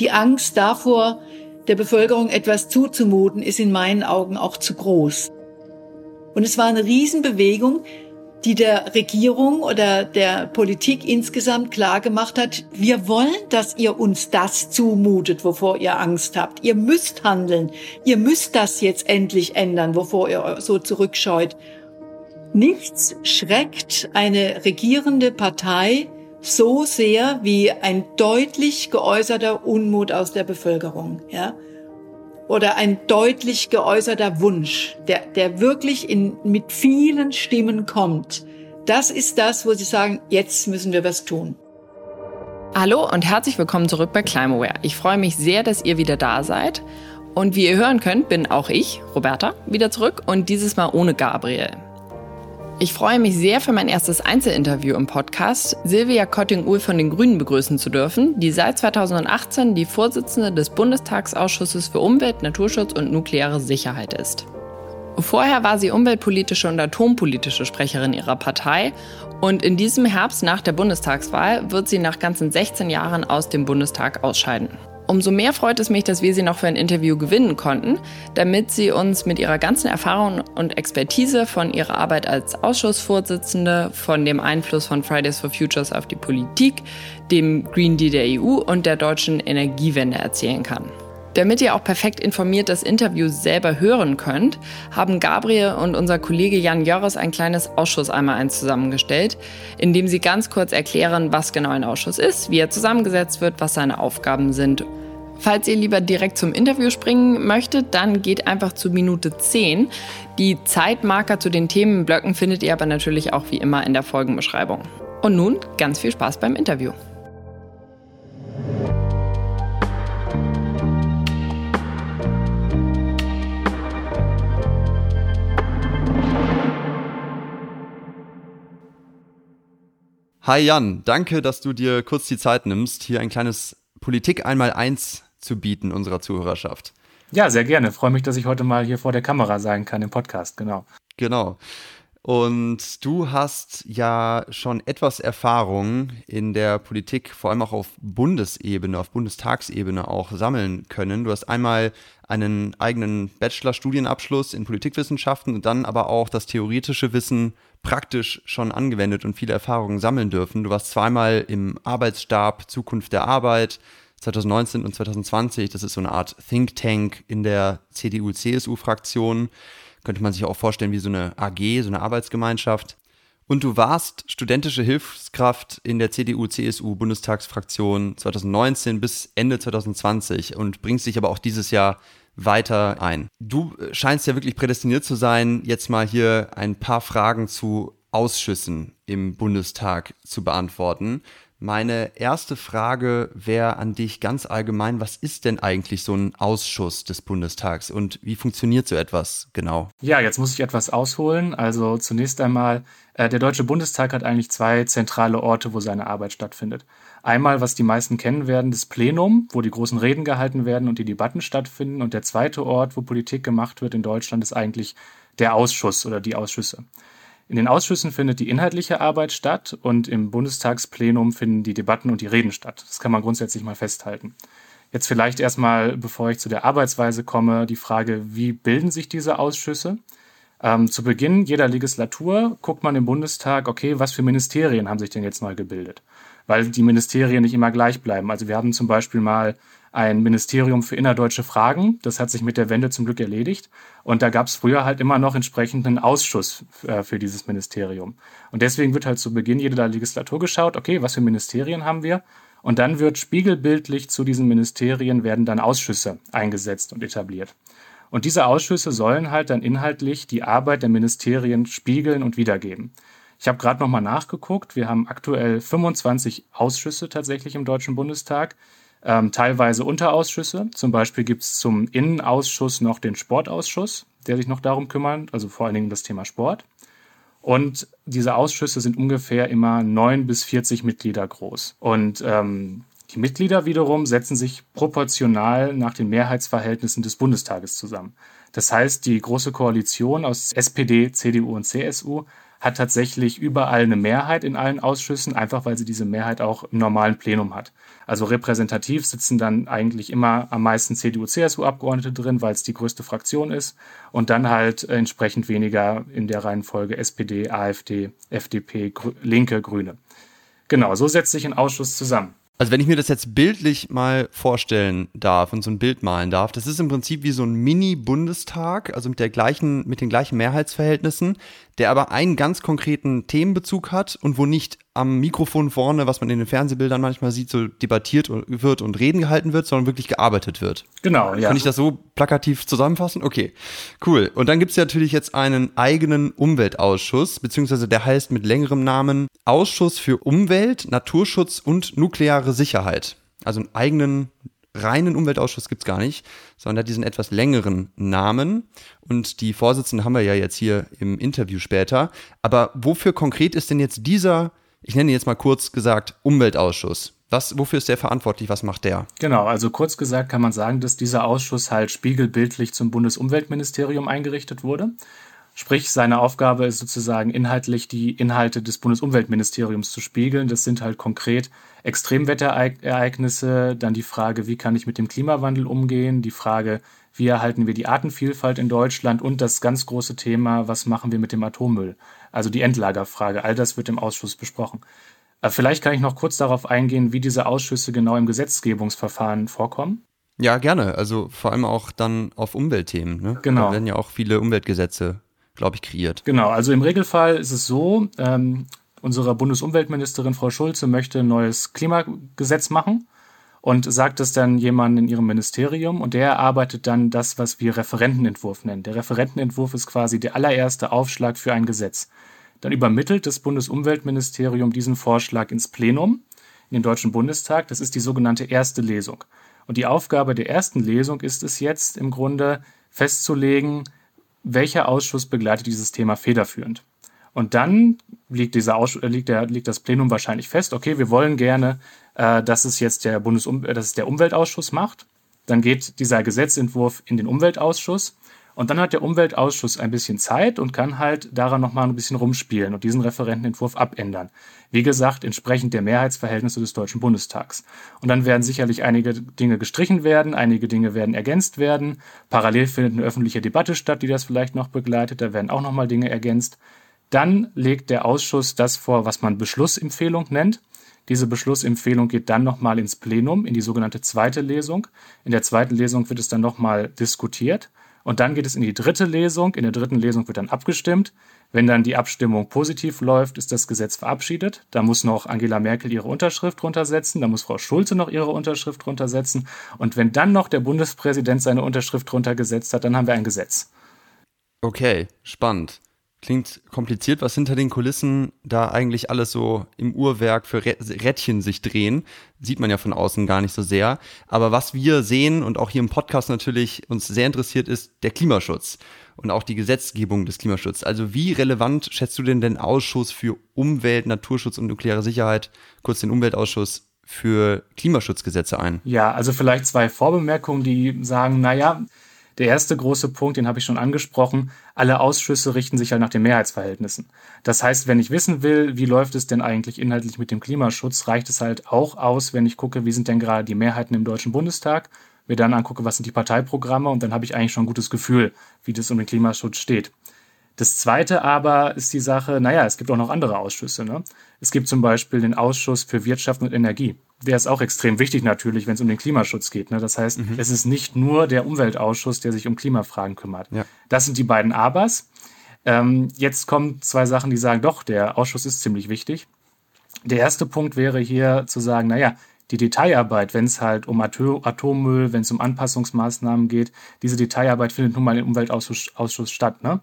Die Angst davor, der Bevölkerung etwas zuzumuten, ist in meinen Augen auch zu groß. Und es war eine Riesenbewegung, die der Regierung oder der Politik insgesamt klar gemacht hat, wir wollen, dass ihr uns das zumutet, wovor ihr Angst habt. Ihr müsst handeln. Ihr müsst das jetzt endlich ändern, wovor ihr so zurückscheut. Nichts schreckt eine regierende Partei so sehr wie ein deutlich geäußerter Unmut aus der Bevölkerung, ja oder ein deutlich geäußerter Wunsch, der, der wirklich in, mit vielen Stimmen kommt. Das ist das, wo Sie sagen, jetzt müssen wir was tun. Hallo und herzlich willkommen zurück bei Climaware. Ich freue mich sehr, dass ihr wieder da seid. Und wie ihr hören könnt, bin auch ich, Roberta, wieder zurück und dieses Mal ohne Gabriel. Ich freue mich sehr, für mein erstes Einzelinterview im Podcast Silvia Kotting-Uhl von den Grünen begrüßen zu dürfen, die seit 2018 die Vorsitzende des Bundestagsausschusses für Umwelt, Naturschutz und nukleare Sicherheit ist. Vorher war sie umweltpolitische und atompolitische Sprecherin ihrer Partei und in diesem Herbst nach der Bundestagswahl wird sie nach ganzen 16 Jahren aus dem Bundestag ausscheiden. Umso mehr freut es mich, dass wir sie noch für ein Interview gewinnen konnten, damit sie uns mit ihrer ganzen Erfahrung und Expertise von ihrer Arbeit als Ausschussvorsitzende, von dem Einfluss von Fridays for Futures auf die Politik, dem Green Deal der EU und der deutschen Energiewende erzählen kann. Damit ihr auch perfekt informiert das Interview selber hören könnt, haben Gabriel und unser Kollege Jan Jörres ein kleines Ausschuss einmal eins zusammengestellt, in dem sie ganz kurz erklären, was genau ein Ausschuss ist, wie er zusammengesetzt wird, was seine Aufgaben sind. Falls ihr lieber direkt zum Interview springen möchtet, dann geht einfach zu Minute 10. Die Zeitmarker zu den Themenblöcken findet ihr aber natürlich auch wie immer in der Folgenbeschreibung. Und nun ganz viel Spaß beim Interview. Hi Jan, danke, dass du dir kurz die Zeit nimmst, hier ein kleines Politik einmal eins zu bieten unserer Zuhörerschaft. Ja, sehr gerne. Freue mich, dass ich heute mal hier vor der Kamera sein kann im Podcast, genau. Genau. Und du hast ja schon etwas Erfahrung in der Politik, vor allem auch auf Bundesebene, auf Bundestagsebene auch sammeln können. Du hast einmal einen eigenen Bachelorstudienabschluss in Politikwissenschaften und dann aber auch das theoretische Wissen praktisch schon angewendet und viele Erfahrungen sammeln dürfen. Du warst zweimal im Arbeitsstab Zukunft der Arbeit 2019 und 2020. Das ist so eine Art Think Tank in der CDU-CSU-Fraktion. Könnte man sich auch vorstellen wie so eine AG, so eine Arbeitsgemeinschaft. Und du warst studentische Hilfskraft in der CDU-CSU-Bundestagsfraktion 2019 bis Ende 2020 und bringst dich aber auch dieses Jahr weiter ein. Du äh, scheinst ja wirklich prädestiniert zu sein, jetzt mal hier ein paar Fragen zu Ausschüssen im Bundestag zu beantworten. Meine erste Frage wäre an dich ganz allgemein, was ist denn eigentlich so ein Ausschuss des Bundestags und wie funktioniert so etwas genau? Ja, jetzt muss ich etwas ausholen. Also zunächst einmal, äh, der Deutsche Bundestag hat eigentlich zwei zentrale Orte, wo seine Arbeit stattfindet. Einmal, was die meisten kennen werden, das Plenum, wo die großen Reden gehalten werden und die Debatten stattfinden. Und der zweite Ort, wo Politik gemacht wird in Deutschland, ist eigentlich der Ausschuss oder die Ausschüsse. In den Ausschüssen findet die inhaltliche Arbeit statt und im Bundestagsplenum finden die Debatten und die Reden statt. Das kann man grundsätzlich mal festhalten. Jetzt vielleicht erstmal, bevor ich zu der Arbeitsweise komme, die Frage, wie bilden sich diese Ausschüsse? Ähm, zu Beginn jeder Legislatur guckt man im Bundestag, okay, was für Ministerien haben sich denn jetzt neu gebildet? Weil die Ministerien nicht immer gleich bleiben. Also wir haben zum Beispiel mal ein Ministerium für innerdeutsche Fragen. Das hat sich mit der Wende zum Glück erledigt. Und da gab es früher halt immer noch entsprechenden Ausschuss äh, für dieses Ministerium. Und deswegen wird halt zu Beginn jeder Legislatur geschaut, okay, was für Ministerien haben wir? Und dann wird spiegelbildlich zu diesen Ministerien werden dann Ausschüsse eingesetzt und etabliert. Und diese Ausschüsse sollen halt dann inhaltlich die Arbeit der Ministerien spiegeln und wiedergeben. Ich habe gerade nochmal nachgeguckt. Wir haben aktuell 25 Ausschüsse tatsächlich im Deutschen Bundestag ähm, teilweise Unterausschüsse. Zum Beispiel gibt es zum Innenausschuss noch den Sportausschuss, der sich noch darum kümmert, also vor allen Dingen das Thema Sport. Und diese Ausschüsse sind ungefähr immer neun bis 40 Mitglieder groß. Und ähm, die Mitglieder wiederum setzen sich proportional nach den Mehrheitsverhältnissen des Bundestages zusammen. Das heißt, die Große Koalition aus SPD, CDU und CSU hat tatsächlich überall eine Mehrheit in allen Ausschüssen, einfach weil sie diese Mehrheit auch im normalen Plenum hat. Also repräsentativ sitzen dann eigentlich immer am meisten CDU-CSU-Abgeordnete drin, weil es die größte Fraktion ist und dann halt entsprechend weniger in der Reihenfolge SPD, AfD, FDP, Grü Linke, Grüne. Genau, so setzt sich ein Ausschuss zusammen. Also wenn ich mir das jetzt bildlich mal vorstellen darf und so ein Bild malen darf, das ist im Prinzip wie so ein Mini-Bundestag, also mit der gleichen, mit den gleichen Mehrheitsverhältnissen, der aber einen ganz konkreten Themenbezug hat und wo nicht am Mikrofon vorne, was man in den Fernsehbildern manchmal sieht, so debattiert wird und Reden gehalten wird, sondern wirklich gearbeitet wird. Genau, ja. Kann ich das so plakativ zusammenfassen? Okay, cool. Und dann gibt's natürlich jetzt einen eigenen Umweltausschuss, beziehungsweise der heißt mit längerem Namen Ausschuss für Umwelt, Naturschutz und nukleare Sicherheit. Also einen eigenen reinen Umweltausschuss gibt's gar nicht, sondern hat diesen etwas längeren Namen. Und die Vorsitzende haben wir ja jetzt hier im Interview später. Aber wofür konkret ist denn jetzt dieser, ich nenne ihn jetzt mal kurz gesagt, Umweltausschuss? Was, wofür ist der verantwortlich? Was macht der? Genau, also kurz gesagt kann man sagen, dass dieser Ausschuss halt spiegelbildlich zum Bundesumweltministerium eingerichtet wurde. Sprich, seine Aufgabe ist sozusagen inhaltlich die Inhalte des Bundesumweltministeriums zu spiegeln. Das sind halt konkret Extremwetterereignisse, dann die Frage, wie kann ich mit dem Klimawandel umgehen, die Frage, wie erhalten wir die Artenvielfalt in Deutschland und das ganz große Thema, was machen wir mit dem Atommüll? Also die Endlagerfrage. All das wird im Ausschuss besprochen. Äh, vielleicht kann ich noch kurz darauf eingehen, wie diese Ausschüsse genau im Gesetzgebungsverfahren vorkommen. Ja, gerne. Also vor allem auch dann auf Umweltthemen. Ne? Genau. Da werden ja auch viele Umweltgesetze glaube ich, kreiert. Genau, also im Regelfall ist es so, ähm, unsere Bundesumweltministerin Frau Schulze möchte ein neues Klimagesetz machen und sagt es dann jemandem in ihrem Ministerium und der erarbeitet dann das, was wir Referentenentwurf nennen. Der Referentenentwurf ist quasi der allererste Aufschlag für ein Gesetz. Dann übermittelt das Bundesumweltministerium diesen Vorschlag ins Plenum, in den Deutschen Bundestag. Das ist die sogenannte erste Lesung. Und die Aufgabe der ersten Lesung ist es jetzt im Grunde festzulegen, welcher Ausschuss begleitet dieses Thema federführend? Und dann liegt, dieser Ausschuss, liegt, der, liegt das Plenum wahrscheinlich fest, okay, wir wollen gerne, äh, dass es jetzt der, Bundesum äh, dass es der Umweltausschuss macht. Dann geht dieser Gesetzentwurf in den Umweltausschuss und dann hat der Umweltausschuss ein bisschen Zeit und kann halt daran nochmal ein bisschen rumspielen und diesen Referentenentwurf abändern. Wie gesagt, entsprechend der Mehrheitsverhältnisse des Deutschen Bundestags. Und dann werden sicherlich einige Dinge gestrichen werden, einige Dinge werden ergänzt werden. Parallel findet eine öffentliche Debatte statt, die das vielleicht noch begleitet. Da werden auch nochmal Dinge ergänzt. Dann legt der Ausschuss das vor, was man Beschlussempfehlung nennt. Diese Beschlussempfehlung geht dann nochmal ins Plenum, in die sogenannte zweite Lesung. In der zweiten Lesung wird es dann nochmal diskutiert. Und dann geht es in die dritte Lesung. In der dritten Lesung wird dann abgestimmt. Wenn dann die Abstimmung positiv läuft, ist das Gesetz verabschiedet. Da muss noch Angela Merkel ihre Unterschrift runtersetzen. Da muss Frau Schulze noch ihre Unterschrift runtersetzen. Und wenn dann noch der Bundespräsident seine Unterschrift runtergesetzt hat, dann haben wir ein Gesetz. Okay, spannend. Klingt kompliziert, was hinter den Kulissen da eigentlich alles so im Uhrwerk für Rädchen sich drehen. Sieht man ja von außen gar nicht so sehr. Aber was wir sehen und auch hier im Podcast natürlich uns sehr interessiert, ist der Klimaschutz und auch die Gesetzgebung des Klimaschutzes. Also wie relevant schätzt du denn den Ausschuss für Umwelt, Naturschutz und nukleare Sicherheit, kurz den Umweltausschuss, für Klimaschutzgesetze ein? Ja, also vielleicht zwei Vorbemerkungen, die sagen, naja, der erste große Punkt, den habe ich schon angesprochen, alle Ausschüsse richten sich halt nach den Mehrheitsverhältnissen. Das heißt, wenn ich wissen will, wie läuft es denn eigentlich inhaltlich mit dem Klimaschutz, reicht es halt auch aus, wenn ich gucke, wie sind denn gerade die Mehrheiten im Deutschen Bundestag, mir dann angucke, was sind die Parteiprogramme und dann habe ich eigentlich schon ein gutes Gefühl, wie das um den Klimaschutz steht. Das zweite aber ist die Sache, naja, es gibt auch noch andere Ausschüsse. Ne? Es gibt zum Beispiel den Ausschuss für Wirtschaft und Energie der ist auch extrem wichtig natürlich, wenn es um den Klimaschutz geht. Ne? Das heißt, mhm. es ist nicht nur der Umweltausschuss, der sich um Klimafragen kümmert. Ja. Das sind die beiden Abers. Ähm, jetzt kommen zwei Sachen, die sagen, doch, der Ausschuss ist ziemlich wichtig. Der erste Punkt wäre hier zu sagen, naja, die Detailarbeit, wenn es halt um Atommüll, wenn es um Anpassungsmaßnahmen geht, diese Detailarbeit findet nun mal im Umweltausschuss statt. Ne?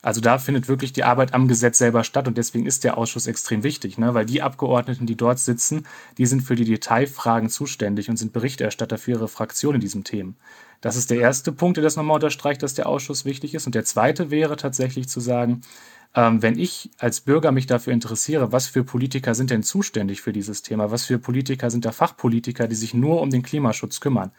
Also da findet wirklich die Arbeit am Gesetz selber statt und deswegen ist der Ausschuss extrem wichtig, ne? weil die Abgeordneten, die dort sitzen, die sind für die Detailfragen zuständig und sind Berichterstatter für ihre Fraktion in diesen Themen. Das ist der erste Punkt, der das nochmal unterstreicht, dass der Ausschuss wichtig ist. Und der zweite wäre tatsächlich zu sagen, ähm, wenn ich als Bürger mich dafür interessiere, was für Politiker sind denn zuständig für dieses Thema, was für Politiker sind da Fachpolitiker, die sich nur um den Klimaschutz kümmern,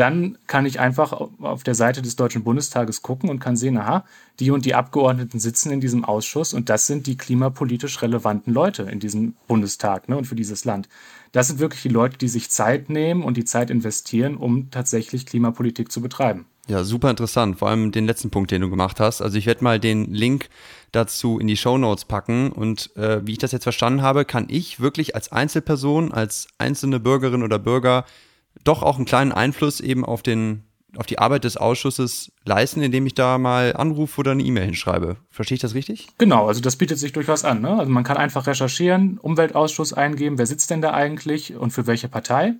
dann kann ich einfach auf der Seite des Deutschen Bundestages gucken und kann sehen, aha, die und die Abgeordneten sitzen in diesem Ausschuss und das sind die klimapolitisch relevanten Leute in diesem Bundestag ne, und für dieses Land. Das sind wirklich die Leute, die sich Zeit nehmen und die Zeit investieren, um tatsächlich Klimapolitik zu betreiben. Ja, super interessant. Vor allem den letzten Punkt, den du gemacht hast. Also ich werde mal den Link dazu in die Show Notes packen. Und äh, wie ich das jetzt verstanden habe, kann ich wirklich als Einzelperson, als einzelne Bürgerin oder Bürger doch auch einen kleinen Einfluss eben auf den auf die Arbeit des Ausschusses leisten, indem ich da mal anrufe oder eine E-Mail hinschreibe. Verstehe ich das richtig? Genau, also das bietet sich durchaus an. Ne? Also man kann einfach recherchieren, Umweltausschuss eingeben, wer sitzt denn da eigentlich und für welche Partei.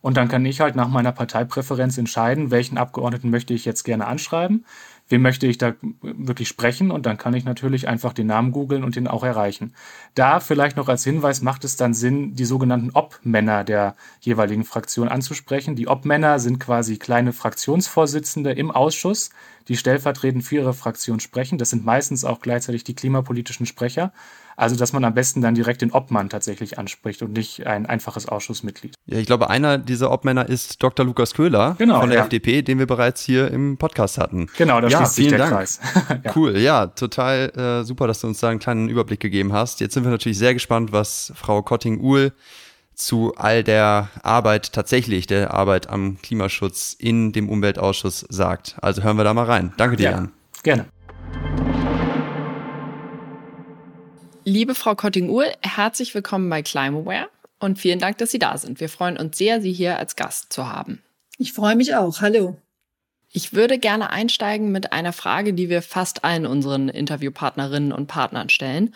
Und dann kann ich halt nach meiner Parteipräferenz entscheiden, welchen Abgeordneten möchte ich jetzt gerne anschreiben wem möchte ich da wirklich sprechen und dann kann ich natürlich einfach den Namen googeln und den auch erreichen. Da vielleicht noch als Hinweis macht es dann Sinn, die sogenannten Obmänner der jeweiligen Fraktion anzusprechen. Die Obmänner sind quasi kleine Fraktionsvorsitzende im Ausschuss, die stellvertretend für ihre Fraktion sprechen. Das sind meistens auch gleichzeitig die klimapolitischen Sprecher. Also, dass man am besten dann direkt den Obmann tatsächlich anspricht und nicht ein einfaches Ausschussmitglied. Ja, ich glaube, einer dieser Obmänner ist Dr. Lukas Köhler genau, von der ja. FDP, den wir bereits hier im Podcast hatten. Genau, da ja, schließt sich der Dank. Kreis. ja. Cool, ja, total äh, super, dass du uns da einen kleinen Überblick gegeben hast. Jetzt sind wir natürlich sehr gespannt, was Frau Kotting-Uhl zu all der Arbeit tatsächlich, der Arbeit am Klimaschutz in dem Umweltausschuss sagt. Also hören wir da mal rein. Danke dir, ja, Jan. Gerne. Liebe Frau Kotting-Uhl, herzlich willkommen bei Climaware und vielen Dank, dass Sie da sind. Wir freuen uns sehr, Sie hier als Gast zu haben. Ich freue mich auch. Hallo. Ich würde gerne einsteigen mit einer Frage, die wir fast allen unseren Interviewpartnerinnen und Partnern stellen.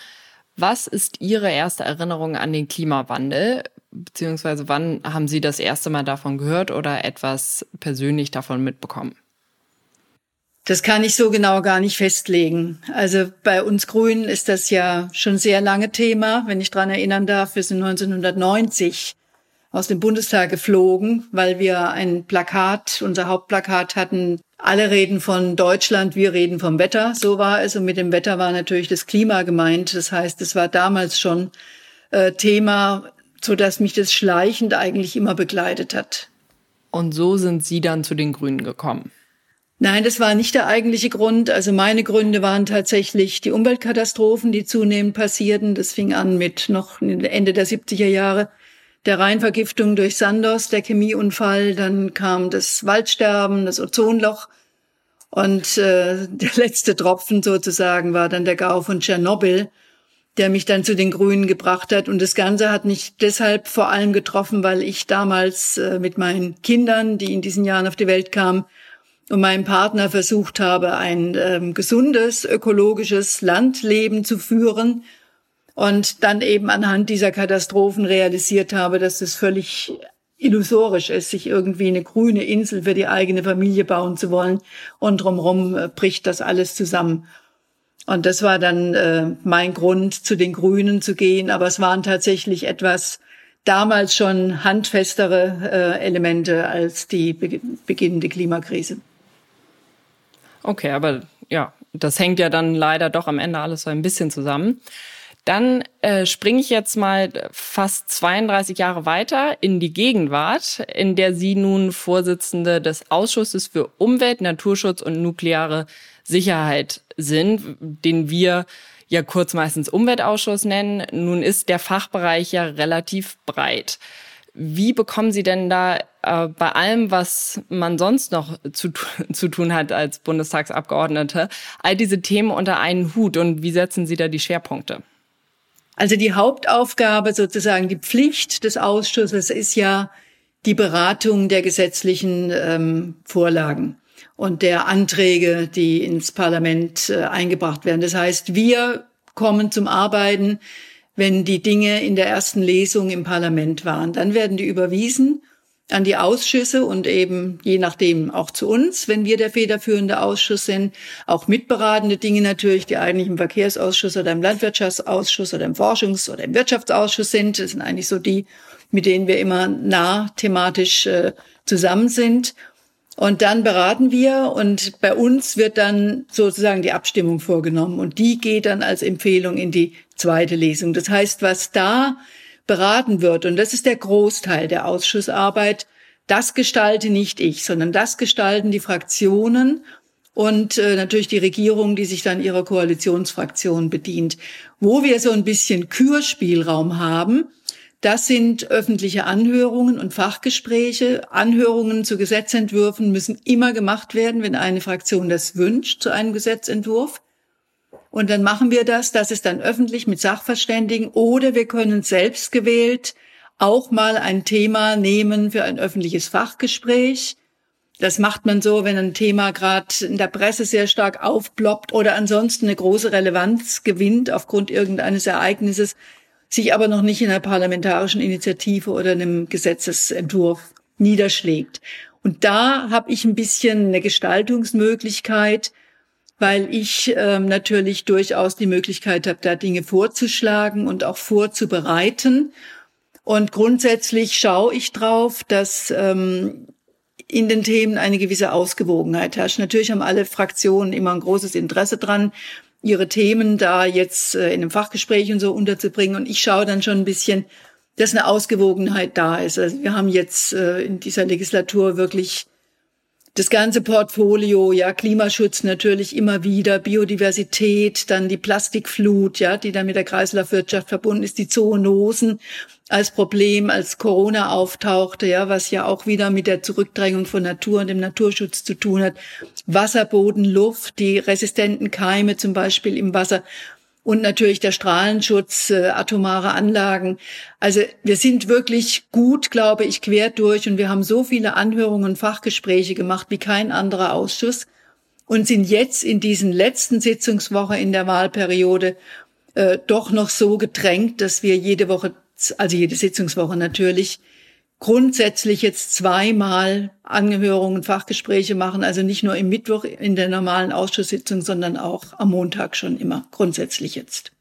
Was ist Ihre erste Erinnerung an den Klimawandel? Beziehungsweise wann haben Sie das erste Mal davon gehört oder etwas persönlich davon mitbekommen? Das kann ich so genau gar nicht festlegen. Also bei uns Grünen ist das ja schon sehr lange Thema. Wenn ich dran erinnern darf, wir sind 1990 aus dem Bundestag geflogen, weil wir ein Plakat, unser Hauptplakat hatten, alle reden von Deutschland, wir reden vom Wetter. So war es. Und mit dem Wetter war natürlich das Klima gemeint. Das heißt, es war damals schon äh, Thema, so dass mich das schleichend eigentlich immer begleitet hat. Und so sind Sie dann zu den Grünen gekommen? Nein, das war nicht der eigentliche Grund. Also meine Gründe waren tatsächlich die Umweltkatastrophen, die zunehmend passierten. Das fing an mit noch Ende der 70er Jahre der Rheinvergiftung durch Sandos, der Chemieunfall. Dann kam das Waldsterben, das Ozonloch. Und äh, der letzte Tropfen sozusagen war dann der Gau von Tschernobyl, der mich dann zu den Grünen gebracht hat. Und das Ganze hat mich deshalb vor allem getroffen, weil ich damals äh, mit meinen Kindern, die in diesen Jahren auf die Welt kamen, und meinem Partner versucht habe, ein ähm, gesundes, ökologisches Landleben zu führen und dann eben anhand dieser Katastrophen realisiert habe, dass es völlig illusorisch ist, sich irgendwie eine grüne Insel für die eigene Familie bauen zu wollen und drumherum äh, bricht das alles zusammen. Und das war dann äh, mein Grund, zu den Grünen zu gehen, aber es waren tatsächlich etwas damals schon handfestere äh, Elemente als die be beginnende Klimakrise. Okay, aber ja, das hängt ja dann leider doch am Ende alles so ein bisschen zusammen. Dann äh, springe ich jetzt mal fast 32 Jahre weiter in die Gegenwart, in der Sie nun Vorsitzende des Ausschusses für Umwelt, Naturschutz und nukleare Sicherheit sind, den wir ja kurz meistens Umweltausschuss nennen. Nun ist der Fachbereich ja relativ breit. Wie bekommen Sie denn da äh, bei allem, was man sonst noch zu, zu tun hat als Bundestagsabgeordnete, all diese Themen unter einen Hut und wie setzen Sie da die Schwerpunkte? Also die Hauptaufgabe, sozusagen die Pflicht des Ausschusses ist ja die Beratung der gesetzlichen ähm, Vorlagen und der Anträge, die ins Parlament äh, eingebracht werden. Das heißt, wir kommen zum Arbeiten wenn die Dinge in der ersten Lesung im Parlament waren. Dann werden die überwiesen an die Ausschüsse und eben je nachdem auch zu uns, wenn wir der federführende Ausschuss sind, auch mitberatende Dinge natürlich, die eigentlich im Verkehrsausschuss oder im Landwirtschaftsausschuss oder im Forschungs- oder im Wirtschaftsausschuss sind. Das sind eigentlich so die, mit denen wir immer nah thematisch äh, zusammen sind. Und dann beraten wir und bei uns wird dann sozusagen die Abstimmung vorgenommen und die geht dann als Empfehlung in die zweite Lesung. Das heißt, was da beraten wird, und das ist der Großteil der Ausschussarbeit, das gestalte nicht ich, sondern das gestalten die Fraktionen und äh, natürlich die Regierung, die sich dann ihrer Koalitionsfraktion bedient. Wo wir so ein bisschen Kürspielraum haben, das sind öffentliche Anhörungen und Fachgespräche. Anhörungen zu Gesetzentwürfen müssen immer gemacht werden, wenn eine Fraktion das wünscht, zu einem Gesetzentwurf. Und dann machen wir das. Das ist dann öffentlich mit Sachverständigen. Oder wir können selbst gewählt auch mal ein Thema nehmen für ein öffentliches Fachgespräch. Das macht man so, wenn ein Thema gerade in der Presse sehr stark aufploppt oder ansonsten eine große Relevanz gewinnt aufgrund irgendeines Ereignisses sich aber noch nicht in einer parlamentarischen Initiative oder einem Gesetzesentwurf niederschlägt. Und da habe ich ein bisschen eine Gestaltungsmöglichkeit, weil ich ähm, natürlich durchaus die Möglichkeit habe, da Dinge vorzuschlagen und auch vorzubereiten. Und grundsätzlich schaue ich drauf, dass ähm, in den Themen eine gewisse Ausgewogenheit herrscht. Natürlich haben alle Fraktionen immer ein großes Interesse dran, ihre Themen da jetzt äh, in einem Fachgespräch und so unterzubringen. Und ich schaue dann schon ein bisschen, dass eine Ausgewogenheit da ist. Also wir haben jetzt äh, in dieser Legislatur wirklich das ganze Portfolio, ja, Klimaschutz natürlich immer wieder, Biodiversität, dann die Plastikflut, ja, die dann mit der Kreislaufwirtschaft verbunden ist, die Zoonosen als Problem, als Corona auftauchte, ja, was ja auch wieder mit der Zurückdrängung von Natur und dem Naturschutz zu tun hat. Wasser, Boden, Luft, die resistenten Keime zum Beispiel im Wasser und natürlich der Strahlenschutz, äh, atomare Anlagen. Also wir sind wirklich gut, glaube ich, quer durch und wir haben so viele Anhörungen und Fachgespräche gemacht wie kein anderer Ausschuss und sind jetzt in diesen letzten Sitzungswoche in der Wahlperiode äh, doch noch so gedrängt, dass wir jede Woche, also jede Sitzungswoche natürlich, grundsätzlich jetzt zweimal Angehörungen, Fachgespräche machen, also nicht nur im Mittwoch in der normalen Ausschusssitzung, sondern auch am Montag schon immer, grundsätzlich jetzt.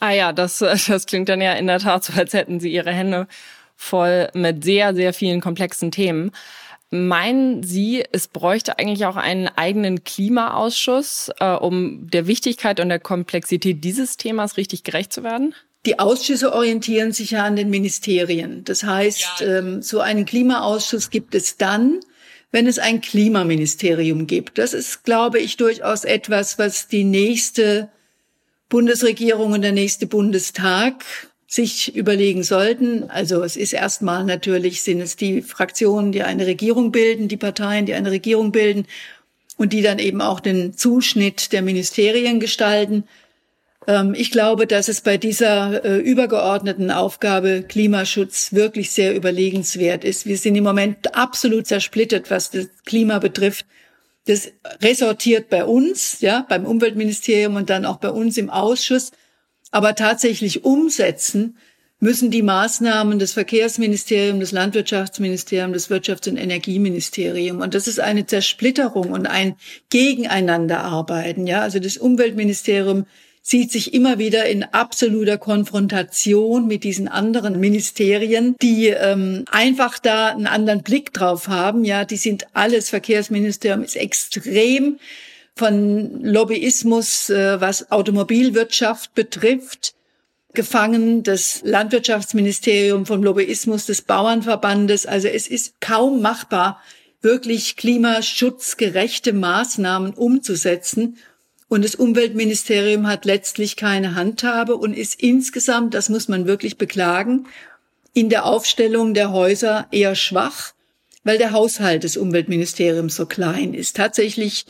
Ah ja, das, das klingt dann ja in der Tat so, als hätten Sie Ihre Hände voll mit sehr, sehr vielen komplexen Themen. Meinen Sie, es bräuchte eigentlich auch einen eigenen Klimaausschuss, äh, um der Wichtigkeit und der Komplexität dieses Themas richtig gerecht zu werden? Die Ausschüsse orientieren sich ja an den Ministerien. Das heißt, ähm, so einen Klimaausschuss gibt es dann, wenn es ein Klimaministerium gibt. Das ist, glaube ich, durchaus etwas, was die nächste Bundesregierung und der nächste Bundestag sich überlegen sollten. Also es ist erstmal natürlich, sind es die Fraktionen, die eine Regierung bilden, die Parteien, die eine Regierung bilden und die dann eben auch den Zuschnitt der Ministerien gestalten. Ähm, ich glaube, dass es bei dieser äh, übergeordneten Aufgabe Klimaschutz wirklich sehr überlegenswert ist. Wir sind im Moment absolut zersplittert, was das Klima betrifft. Das resortiert bei uns, ja, beim Umweltministerium und dann auch bei uns im Ausschuss. Aber tatsächlich umsetzen müssen die Maßnahmen des Verkehrsministeriums, des Landwirtschaftsministeriums, des Wirtschafts- und Energieministeriums. Und das ist eine Zersplitterung und ein Gegeneinanderarbeiten. Ja, also das Umweltministerium sieht sich immer wieder in absoluter Konfrontation mit diesen anderen Ministerien, die ähm, einfach da einen anderen Blick drauf haben. Ja, die sind alles Verkehrsministerium ist extrem von Lobbyismus, äh, was Automobilwirtschaft betrifft, gefangen. Das Landwirtschaftsministerium vom Lobbyismus des Bauernverbandes. Also es ist kaum machbar, wirklich klimaschutzgerechte Maßnahmen umzusetzen. Und das Umweltministerium hat letztlich keine Handhabe und ist insgesamt, das muss man wirklich beklagen, in der Aufstellung der Häuser eher schwach, weil der Haushalt des Umweltministeriums so klein ist. Tatsächlich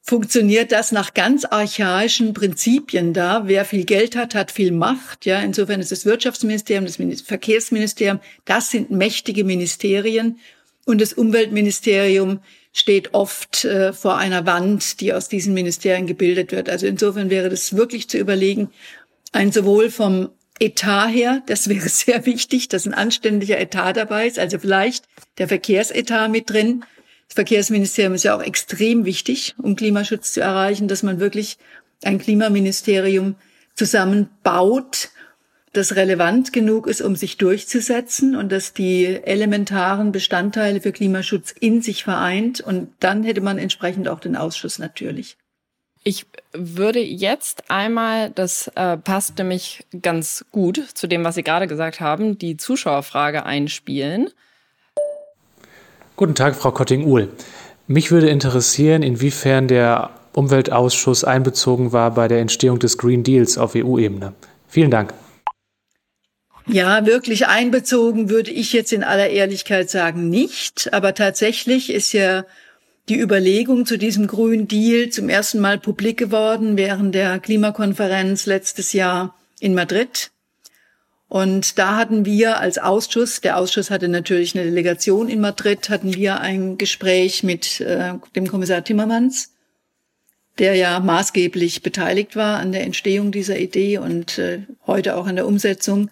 funktioniert das nach ganz archaischen Prinzipien da. Wer viel Geld hat, hat viel Macht. Ja, insofern ist das Wirtschaftsministerium, das Verkehrsministerium, das sind mächtige Ministerien und das Umweltministerium steht oft äh, vor einer Wand, die aus diesen Ministerien gebildet wird. Also insofern wäre das wirklich zu überlegen, ein sowohl vom Etat her, das wäre sehr wichtig, dass ein anständiger Etat dabei ist, also vielleicht der Verkehrsetat mit drin. Das Verkehrsministerium ist ja auch extrem wichtig, um Klimaschutz zu erreichen, dass man wirklich ein Klimaministerium zusammenbaut das relevant genug ist, um sich durchzusetzen und dass die elementaren Bestandteile für Klimaschutz in sich vereint. Und dann hätte man entsprechend auch den Ausschuss natürlich. Ich würde jetzt einmal, das äh, passt nämlich ganz gut zu dem, was Sie gerade gesagt haben, die Zuschauerfrage einspielen. Guten Tag, Frau Kotting-Uhl. Mich würde interessieren, inwiefern der Umweltausschuss einbezogen war bei der Entstehung des Green Deals auf EU-Ebene. Vielen Dank. Ja, wirklich einbezogen würde ich jetzt in aller Ehrlichkeit sagen nicht. Aber tatsächlich ist ja die Überlegung zu diesem Grünen Deal zum ersten Mal publik geworden während der Klimakonferenz letztes Jahr in Madrid. Und da hatten wir als Ausschuss, der Ausschuss hatte natürlich eine Delegation in Madrid, hatten wir ein Gespräch mit äh, dem Kommissar Timmermans, der ja maßgeblich beteiligt war an der Entstehung dieser Idee und äh, heute auch an der Umsetzung.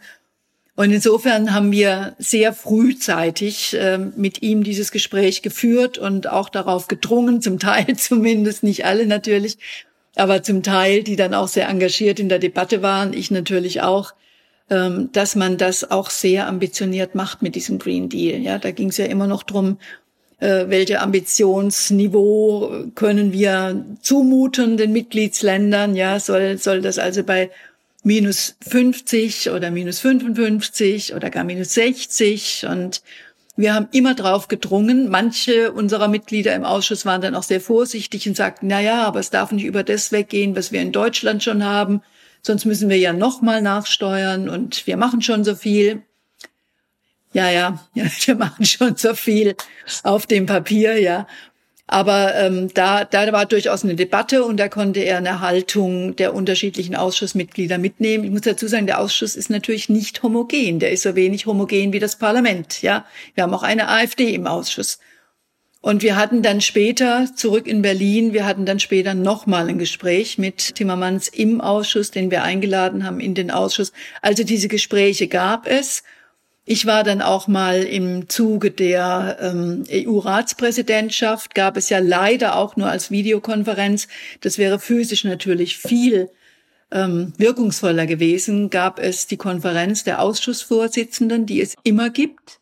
Und insofern haben wir sehr frühzeitig äh, mit ihm dieses Gespräch geführt und auch darauf gedrungen, zum Teil zumindest, nicht alle natürlich, aber zum Teil, die dann auch sehr engagiert in der Debatte waren, ich natürlich auch, ähm, dass man das auch sehr ambitioniert macht mit diesem Green Deal. Ja, da ging es ja immer noch drum, äh, welche Ambitionsniveau können wir zumuten den Mitgliedsländern? Ja, soll, soll das also bei minus 50 oder minus 55 oder gar minus 60 und wir haben immer drauf gedrungen. Manche unserer Mitglieder im Ausschuss waren dann auch sehr vorsichtig und sagten, na ja, aber es darf nicht über das weggehen, was wir in Deutschland schon haben. Sonst müssen wir ja nochmal nachsteuern und wir machen schon so viel. Ja, ja, ja, wir machen schon so viel auf dem Papier, ja. Aber ähm, da, da war durchaus eine Debatte und da konnte er eine Haltung der unterschiedlichen Ausschussmitglieder mitnehmen. Ich muss dazu sagen, der Ausschuss ist natürlich nicht homogen. Der ist so wenig homogen wie das Parlament. Ja, wir haben auch eine AfD im Ausschuss. Und wir hatten dann später zurück in Berlin, wir hatten dann später nochmal ein Gespräch mit Timmermans im Ausschuss, den wir eingeladen haben in den Ausschuss. Also diese Gespräche gab es. Ich war dann auch mal im Zuge der ähm, EU-Ratspräsidentschaft, gab es ja leider auch nur als Videokonferenz. Das wäre physisch natürlich viel ähm, wirkungsvoller gewesen. Gab es die Konferenz der Ausschussvorsitzenden, die es immer gibt.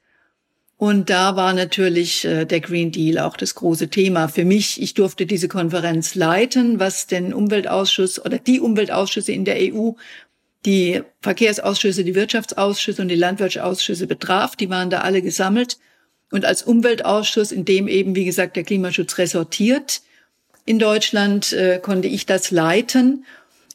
Und da war natürlich äh, der Green Deal auch das große Thema für mich. Ich durfte diese Konferenz leiten, was den Umweltausschuss oder die Umweltausschüsse in der EU die Verkehrsausschüsse, die Wirtschaftsausschüsse und die Landwirtschaftsausschüsse betraf. Die waren da alle gesammelt. Und als Umweltausschuss, in dem eben, wie gesagt, der Klimaschutz resortiert in Deutschland, äh, konnte ich das leiten.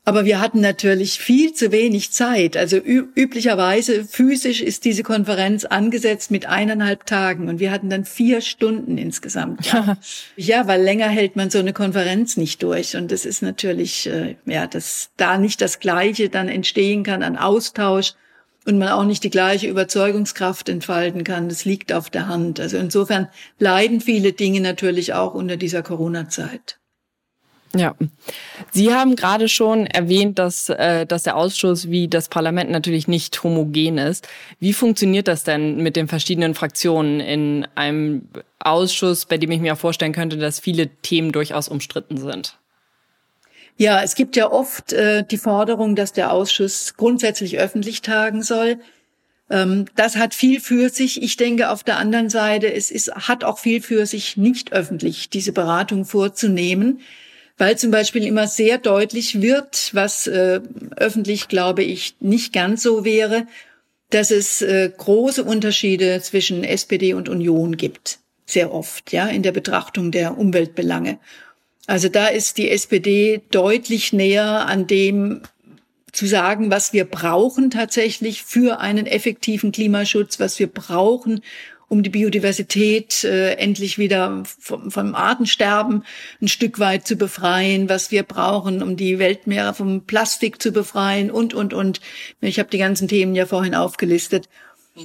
Aber wir hatten natürlich viel zu wenig Zeit. Also üblicherweise physisch ist diese Konferenz angesetzt mit eineinhalb Tagen und wir hatten dann vier Stunden insgesamt. Ja, ja weil länger hält man so eine Konferenz nicht durch. Und das ist natürlich, äh, ja, dass da nicht das Gleiche dann entstehen kann an Austausch und man auch nicht die gleiche Überzeugungskraft entfalten kann. Das liegt auf der Hand. Also insofern leiden viele Dinge natürlich auch unter dieser Corona-Zeit. Ja, Sie haben gerade schon erwähnt, dass, äh, dass der Ausschuss wie das Parlament natürlich nicht homogen ist. Wie funktioniert das denn mit den verschiedenen Fraktionen in einem Ausschuss, bei dem ich mir auch vorstellen könnte, dass viele Themen durchaus umstritten sind? Ja, es gibt ja oft äh, die Forderung, dass der Ausschuss grundsätzlich öffentlich tagen soll. Ähm, das hat viel für sich. Ich denke auf der anderen Seite, es ist, hat auch viel für sich, nicht öffentlich diese Beratung vorzunehmen weil zum Beispiel immer sehr deutlich wird, was äh, öffentlich, glaube ich, nicht ganz so wäre, dass es äh, große Unterschiede zwischen SPD und Union gibt. Sehr oft, ja, in der Betrachtung der Umweltbelange. Also da ist die SPD deutlich näher an dem zu sagen, was wir brauchen tatsächlich für einen effektiven Klimaschutz, was wir brauchen, um die Biodiversität äh, endlich wieder vom, vom Artensterben ein Stück weit zu befreien, was wir brauchen, um die Weltmeere vom Plastik zu befreien und, und, und. Ich habe die ganzen Themen ja vorhin aufgelistet.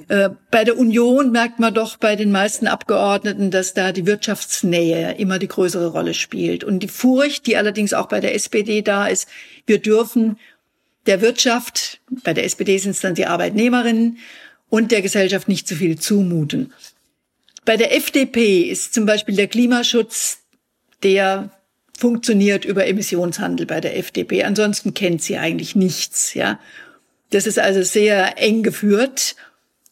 Äh, bei der Union merkt man doch bei den meisten Abgeordneten, dass da die Wirtschaftsnähe immer die größere Rolle spielt. Und die Furcht, die allerdings auch bei der SPD da ist, wir dürfen der Wirtschaft, bei der SPD sind es dann die Arbeitnehmerinnen, und der Gesellschaft nicht zu viel zumuten. Bei der FDP ist zum Beispiel der Klimaschutz, der funktioniert über Emissionshandel bei der FDP. Ansonsten kennt sie eigentlich nichts, ja. Das ist also sehr eng geführt.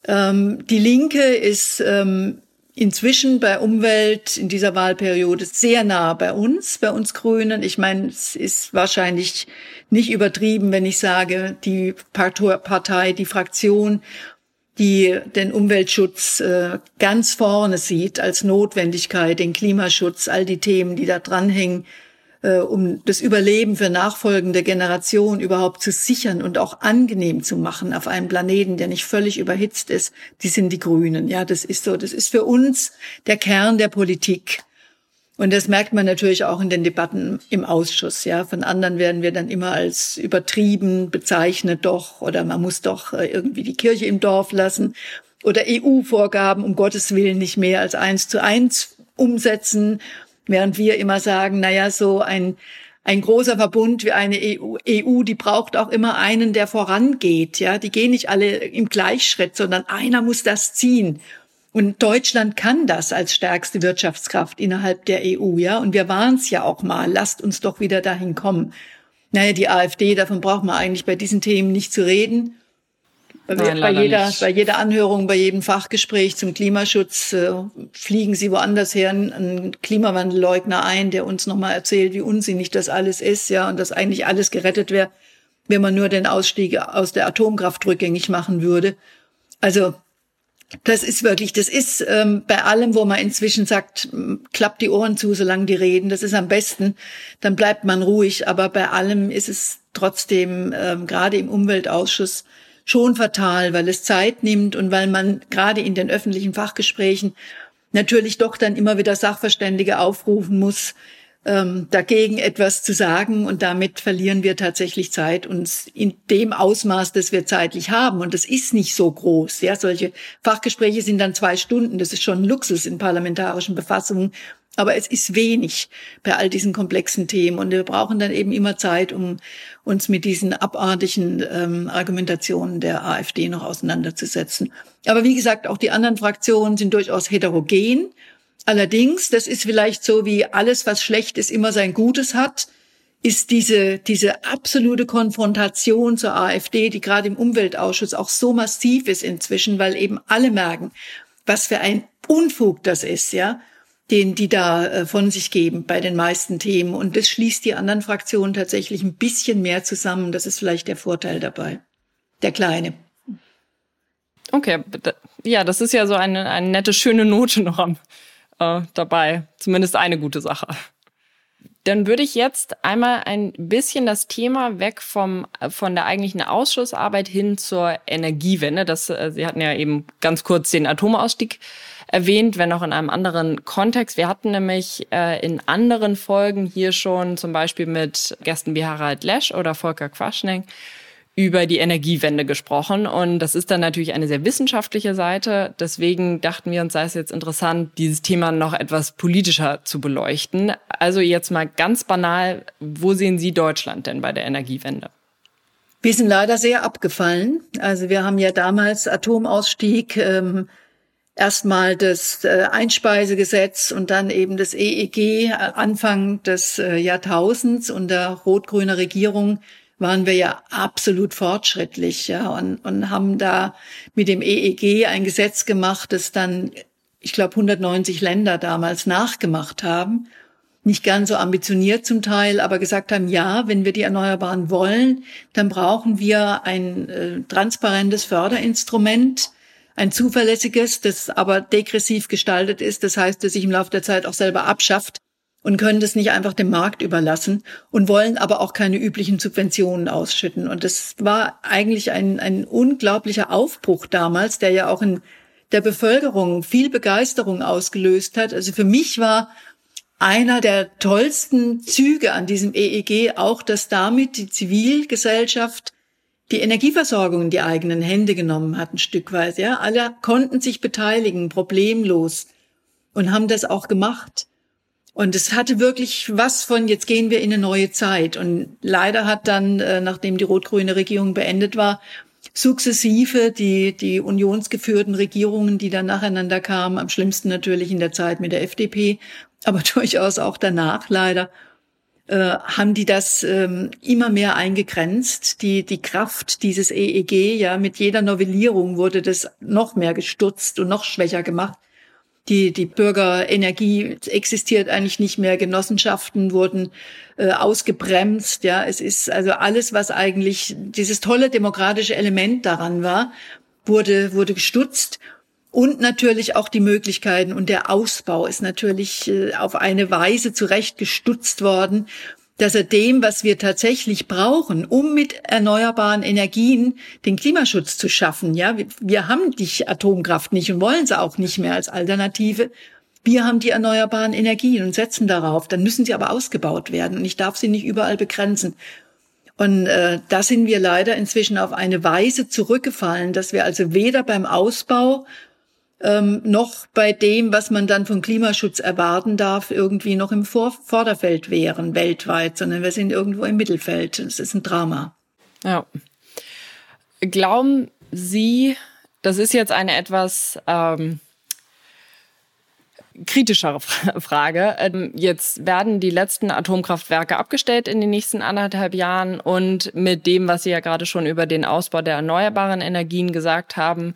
Ähm, die Linke ist ähm, inzwischen bei Umwelt in dieser Wahlperiode sehr nah bei uns, bei uns Grünen. Ich meine, es ist wahrscheinlich nicht übertrieben, wenn ich sage, die Partei, die Fraktion, die den Umweltschutz äh, ganz vorne sieht als Notwendigkeit, den Klimaschutz, all die Themen, die da dranhängen, äh, um das Überleben für nachfolgende Generationen überhaupt zu sichern und auch angenehm zu machen auf einem Planeten, der nicht völlig überhitzt ist, die sind die Grünen. Ja, das ist so. Das ist für uns der Kern der Politik. Und das merkt man natürlich auch in den Debatten im Ausschuss. Ja, von anderen werden wir dann immer als übertrieben bezeichnet, doch oder man muss doch äh, irgendwie die Kirche im Dorf lassen oder EU-Vorgaben um Gottes Willen nicht mehr als eins zu eins umsetzen Während wir immer sagen, naja, so ein, ein großer Verbund wie eine EU, EU, die braucht auch immer einen, der vorangeht. Ja, die gehen nicht alle im Gleichschritt, sondern einer muss das ziehen. Und Deutschland kann das als stärkste Wirtschaftskraft innerhalb der EU, ja. Und wir waren es ja auch mal. Lasst uns doch wieder dahin kommen. Naja, die AfD, davon braucht man eigentlich bei diesen Themen nicht zu reden. Nein, bei, jeder, bei jeder Anhörung, bei jedem Fachgespräch zum Klimaschutz äh, fliegen Sie woanders her einen Klimawandelleugner ein, der uns nochmal erzählt, wie unsinnig das alles ist, ja, und dass eigentlich alles gerettet wäre, wenn man nur den Ausstieg aus der Atomkraft rückgängig machen würde. Also das ist wirklich, das ist ähm, bei allem, wo man inzwischen sagt, klappt die Ohren zu, solange die reden, das ist am besten, dann bleibt man ruhig. Aber bei allem ist es trotzdem, ähm, gerade im Umweltausschuss, schon fatal, weil es Zeit nimmt und weil man gerade in den öffentlichen Fachgesprächen natürlich doch dann immer wieder Sachverständige aufrufen muss, ähm, dagegen etwas zu sagen und damit verlieren wir tatsächlich Zeit uns in dem Ausmaß, das wir zeitlich haben und das ist nicht so groß. Ja, solche Fachgespräche sind dann zwei Stunden, das ist schon Luxus in parlamentarischen Befassungen aber es ist wenig bei all diesen komplexen Themen und wir brauchen dann eben immer Zeit, um uns mit diesen abartigen ähm, Argumentationen der AfD noch auseinanderzusetzen. Aber wie gesagt, auch die anderen Fraktionen sind durchaus heterogen. Allerdings, das ist vielleicht so wie alles, was schlecht ist, immer sein Gutes hat, ist diese, diese absolute Konfrontation zur AfD, die gerade im Umweltausschuss auch so massiv ist inzwischen, weil eben alle merken, was für ein Unfug das ist, ja den die da äh, von sich geben bei den meisten Themen. Und das schließt die anderen Fraktionen tatsächlich ein bisschen mehr zusammen. Das ist vielleicht der Vorteil dabei. Der kleine. Okay, ja, das ist ja so eine, eine nette, schöne Note noch am, äh, dabei. Zumindest eine gute Sache. Dann würde ich jetzt einmal ein bisschen das Thema weg vom, von der eigentlichen Ausschussarbeit hin zur Energiewende. Das, äh, Sie hatten ja eben ganz kurz den Atomausstieg erwähnt, wenn auch in einem anderen Kontext. Wir hatten nämlich äh, in anderen Folgen hier schon zum Beispiel mit Gästen wie Harald Lesch oder Volker Quaschning über die Energiewende gesprochen. Und das ist dann natürlich eine sehr wissenschaftliche Seite. Deswegen dachten wir uns, sei es jetzt interessant, dieses Thema noch etwas politischer zu beleuchten. Also jetzt mal ganz banal, wo sehen Sie Deutschland denn bei der Energiewende? Wir sind leider sehr abgefallen. Also wir haben ja damals Atomausstieg ähm, erstmal das äh, Einspeisegesetz und dann eben das EEG äh, Anfang des äh, Jahrtausends unter rot-grüner Regierung waren wir ja absolut fortschrittlich, ja, und, und haben da mit dem EEG ein Gesetz gemacht, das dann, ich glaube, 190 Länder damals nachgemacht haben. Nicht ganz so ambitioniert zum Teil, aber gesagt haben, ja, wenn wir die Erneuerbaren wollen, dann brauchen wir ein äh, transparentes Förderinstrument, ein zuverlässiges, das aber degressiv gestaltet ist. Das heißt, das sich im Laufe der Zeit auch selber abschafft und können das nicht einfach dem Markt überlassen und wollen aber auch keine üblichen Subventionen ausschütten. Und das war eigentlich ein, ein unglaublicher Aufbruch damals, der ja auch in der Bevölkerung viel Begeisterung ausgelöst hat. Also für mich war einer der tollsten Züge an diesem EEG auch, dass damit die Zivilgesellschaft die Energieversorgung in die eigenen Hände genommen hat, ein Stück weit. Ja, alle konnten sich beteiligen, problemlos und haben das auch gemacht. Und es hatte wirklich was von, jetzt gehen wir in eine neue Zeit. Und leider hat dann, äh, nachdem die rot-grüne Regierung beendet war, sukzessive die, die unionsgeführten Regierungen, die dann nacheinander kamen, am schlimmsten natürlich in der Zeit mit der FDP, aber durchaus auch danach leider, äh, haben die das ähm, immer mehr eingegrenzt. Die, die Kraft dieses EEG, ja, mit jeder Novellierung wurde das noch mehr gestutzt und noch schwächer gemacht. Die, die Bürgerenergie existiert eigentlich nicht mehr. Genossenschaften wurden äh, ausgebremst. Ja, es ist also alles, was eigentlich dieses tolle demokratische Element daran war, wurde, wurde gestutzt. Und natürlich auch die Möglichkeiten und der Ausbau ist natürlich äh, auf eine Weise zurecht gestutzt worden, dass er dem, was wir tatsächlich brauchen, um mit erneuerbaren Energien den Klimaschutz zu schaffen, ja, wir, wir haben die Atomkraft nicht und wollen sie auch nicht mehr als Alternative. Wir haben die erneuerbaren Energien und setzen darauf. Dann müssen sie aber ausgebaut werden und ich darf sie nicht überall begrenzen. Und äh, da sind wir leider inzwischen auf eine Weise zurückgefallen, dass wir also weder beim Ausbau ähm, noch bei dem, was man dann vom Klimaschutz erwarten darf, irgendwie noch im Vor Vorderfeld wären weltweit, sondern wir sind irgendwo im Mittelfeld. Es ist ein Drama. Ja. Glauben Sie, das ist jetzt eine etwas ähm, kritischere Frage. Ähm, jetzt werden die letzten Atomkraftwerke abgestellt in den nächsten anderthalb Jahren und mit dem, was Sie ja gerade schon über den Ausbau der erneuerbaren Energien gesagt haben,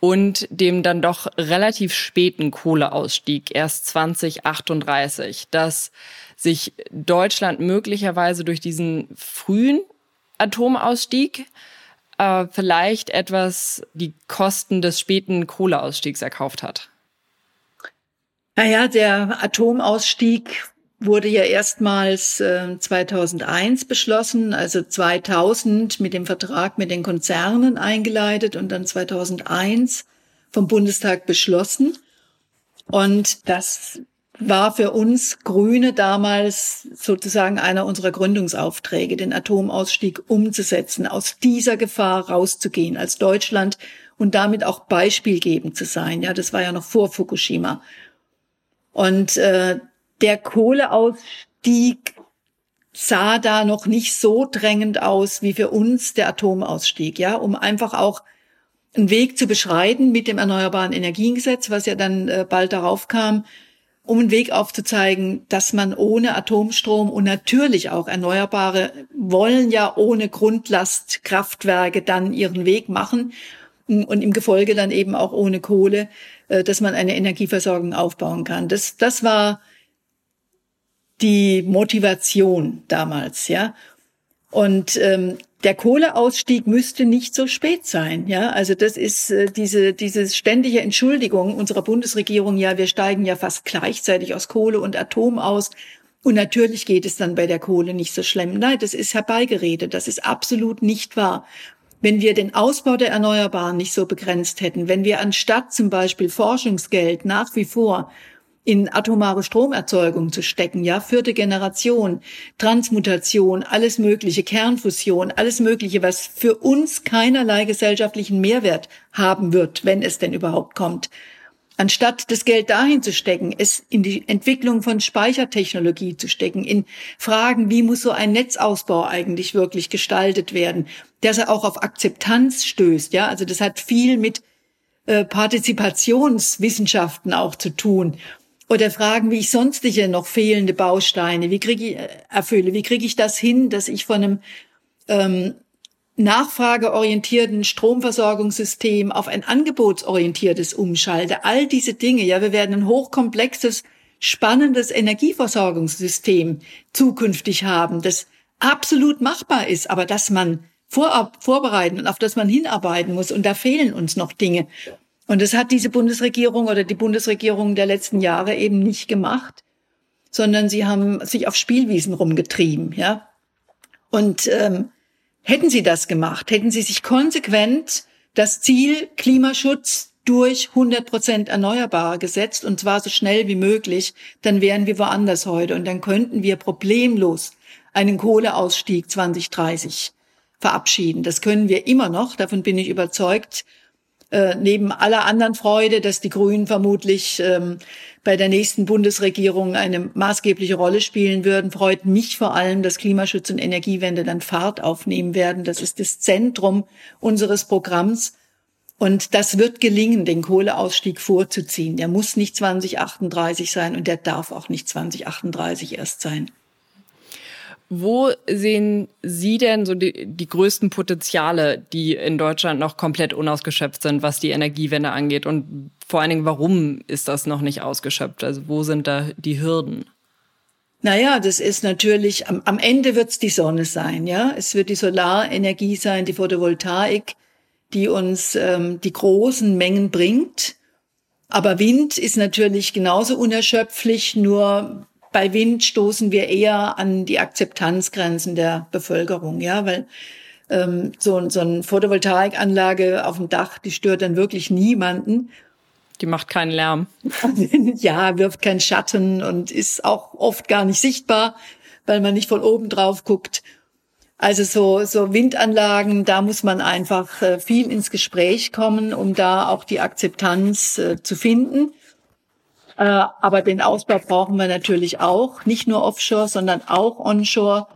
und dem dann doch relativ späten Kohleausstieg, erst 2038, dass sich Deutschland möglicherweise durch diesen frühen Atomausstieg äh, vielleicht etwas die Kosten des späten Kohleausstiegs erkauft hat. Naja, der Atomausstieg wurde ja erstmals äh, 2001 beschlossen, also 2000 mit dem Vertrag mit den Konzernen eingeleitet und dann 2001 vom Bundestag beschlossen. Und das war für uns Grüne damals sozusagen einer unserer Gründungsaufträge, den Atomausstieg umzusetzen, aus dieser Gefahr rauszugehen als Deutschland und damit auch beispielgebend zu sein. Ja, das war ja noch vor Fukushima. Und äh, der Kohleausstieg sah da noch nicht so drängend aus wie für uns der Atomausstieg, ja, um einfach auch einen Weg zu beschreiten mit dem Erneuerbaren Energiengesetz, was ja dann äh, bald darauf kam, um einen Weg aufzuzeigen, dass man ohne Atomstrom und natürlich auch Erneuerbare wollen ja ohne Grundlastkraftwerke dann ihren Weg machen und im Gefolge dann eben auch ohne Kohle, äh, dass man eine Energieversorgung aufbauen kann. Das, das war die Motivation damals, ja. Und ähm, der Kohleausstieg müsste nicht so spät sein, ja. Also das ist äh, diese diese ständige Entschuldigung unserer Bundesregierung. Ja, wir steigen ja fast gleichzeitig aus Kohle und Atom aus. Und natürlich geht es dann bei der Kohle nicht so schlimm. Nein, das ist herbeigeredet. Das ist absolut nicht wahr. Wenn wir den Ausbau der Erneuerbaren nicht so begrenzt hätten, wenn wir anstatt zum Beispiel Forschungsgeld nach wie vor in atomare Stromerzeugung zu stecken, ja, vierte Generation, Transmutation, alles mögliche, Kernfusion, alles mögliche, was für uns keinerlei gesellschaftlichen Mehrwert haben wird, wenn es denn überhaupt kommt. Anstatt das Geld dahin zu stecken, es in die Entwicklung von Speichertechnologie zu stecken, in Fragen, wie muss so ein Netzausbau eigentlich wirklich gestaltet werden, dass er auch auf Akzeptanz stößt, ja, also das hat viel mit äh, Partizipationswissenschaften auch zu tun oder Fragen, wie ich sonstige noch fehlende Bausteine, wie kriege ich, äh, erfülle, wie kriege ich das hin, dass ich von einem ähm, nachfrageorientierten Stromversorgungssystem auf ein angebotsorientiertes umschalte. All diese Dinge, ja, wir werden ein hochkomplexes, spannendes Energieversorgungssystem zukünftig haben, das absolut machbar ist, aber dass man vorab vorbereiten und auf das man hinarbeiten muss. Und da fehlen uns noch Dinge. Und das hat diese Bundesregierung oder die Bundesregierung der letzten Jahre eben nicht gemacht, sondern sie haben sich auf Spielwiesen rumgetrieben, ja. Und ähm, hätten sie das gemacht, hätten sie sich konsequent das Ziel Klimaschutz durch 100 Prozent Erneuerbare gesetzt und zwar so schnell wie möglich, dann wären wir woanders heute und dann könnten wir problemlos einen Kohleausstieg 2030 verabschieden. Das können wir immer noch, davon bin ich überzeugt. Äh, neben aller anderen Freude, dass die Grünen vermutlich ähm, bei der nächsten Bundesregierung eine maßgebliche Rolle spielen würden, freut mich vor allem, dass Klimaschutz und Energiewende dann Fahrt aufnehmen werden. Das ist das Zentrum unseres Programms. Und das wird gelingen, den Kohleausstieg vorzuziehen. Der muss nicht 2038 sein und der darf auch nicht 2038 erst sein. Wo sehen Sie denn so die, die größten Potenziale, die in Deutschland noch komplett unausgeschöpft sind, was die Energiewende angeht? Und vor allen Dingen, warum ist das noch nicht ausgeschöpft? Also wo sind da die Hürden? Naja, das ist natürlich, am, am Ende wird es die Sonne sein, ja. Es wird die Solarenergie sein, die Photovoltaik, die uns ähm, die großen Mengen bringt. Aber Wind ist natürlich genauso unerschöpflich, nur bei Wind stoßen wir eher an die Akzeptanzgrenzen der Bevölkerung, ja, weil ähm, so, so eine Photovoltaikanlage auf dem Dach, die stört dann wirklich niemanden. Die macht keinen Lärm. ja, wirft keinen Schatten und ist auch oft gar nicht sichtbar, weil man nicht von oben drauf guckt. Also so, so Windanlagen, da muss man einfach äh, viel ins Gespräch kommen, um da auch die Akzeptanz äh, zu finden. Äh, aber den Ausbau brauchen wir natürlich auch, nicht nur offshore, sondern auch onshore.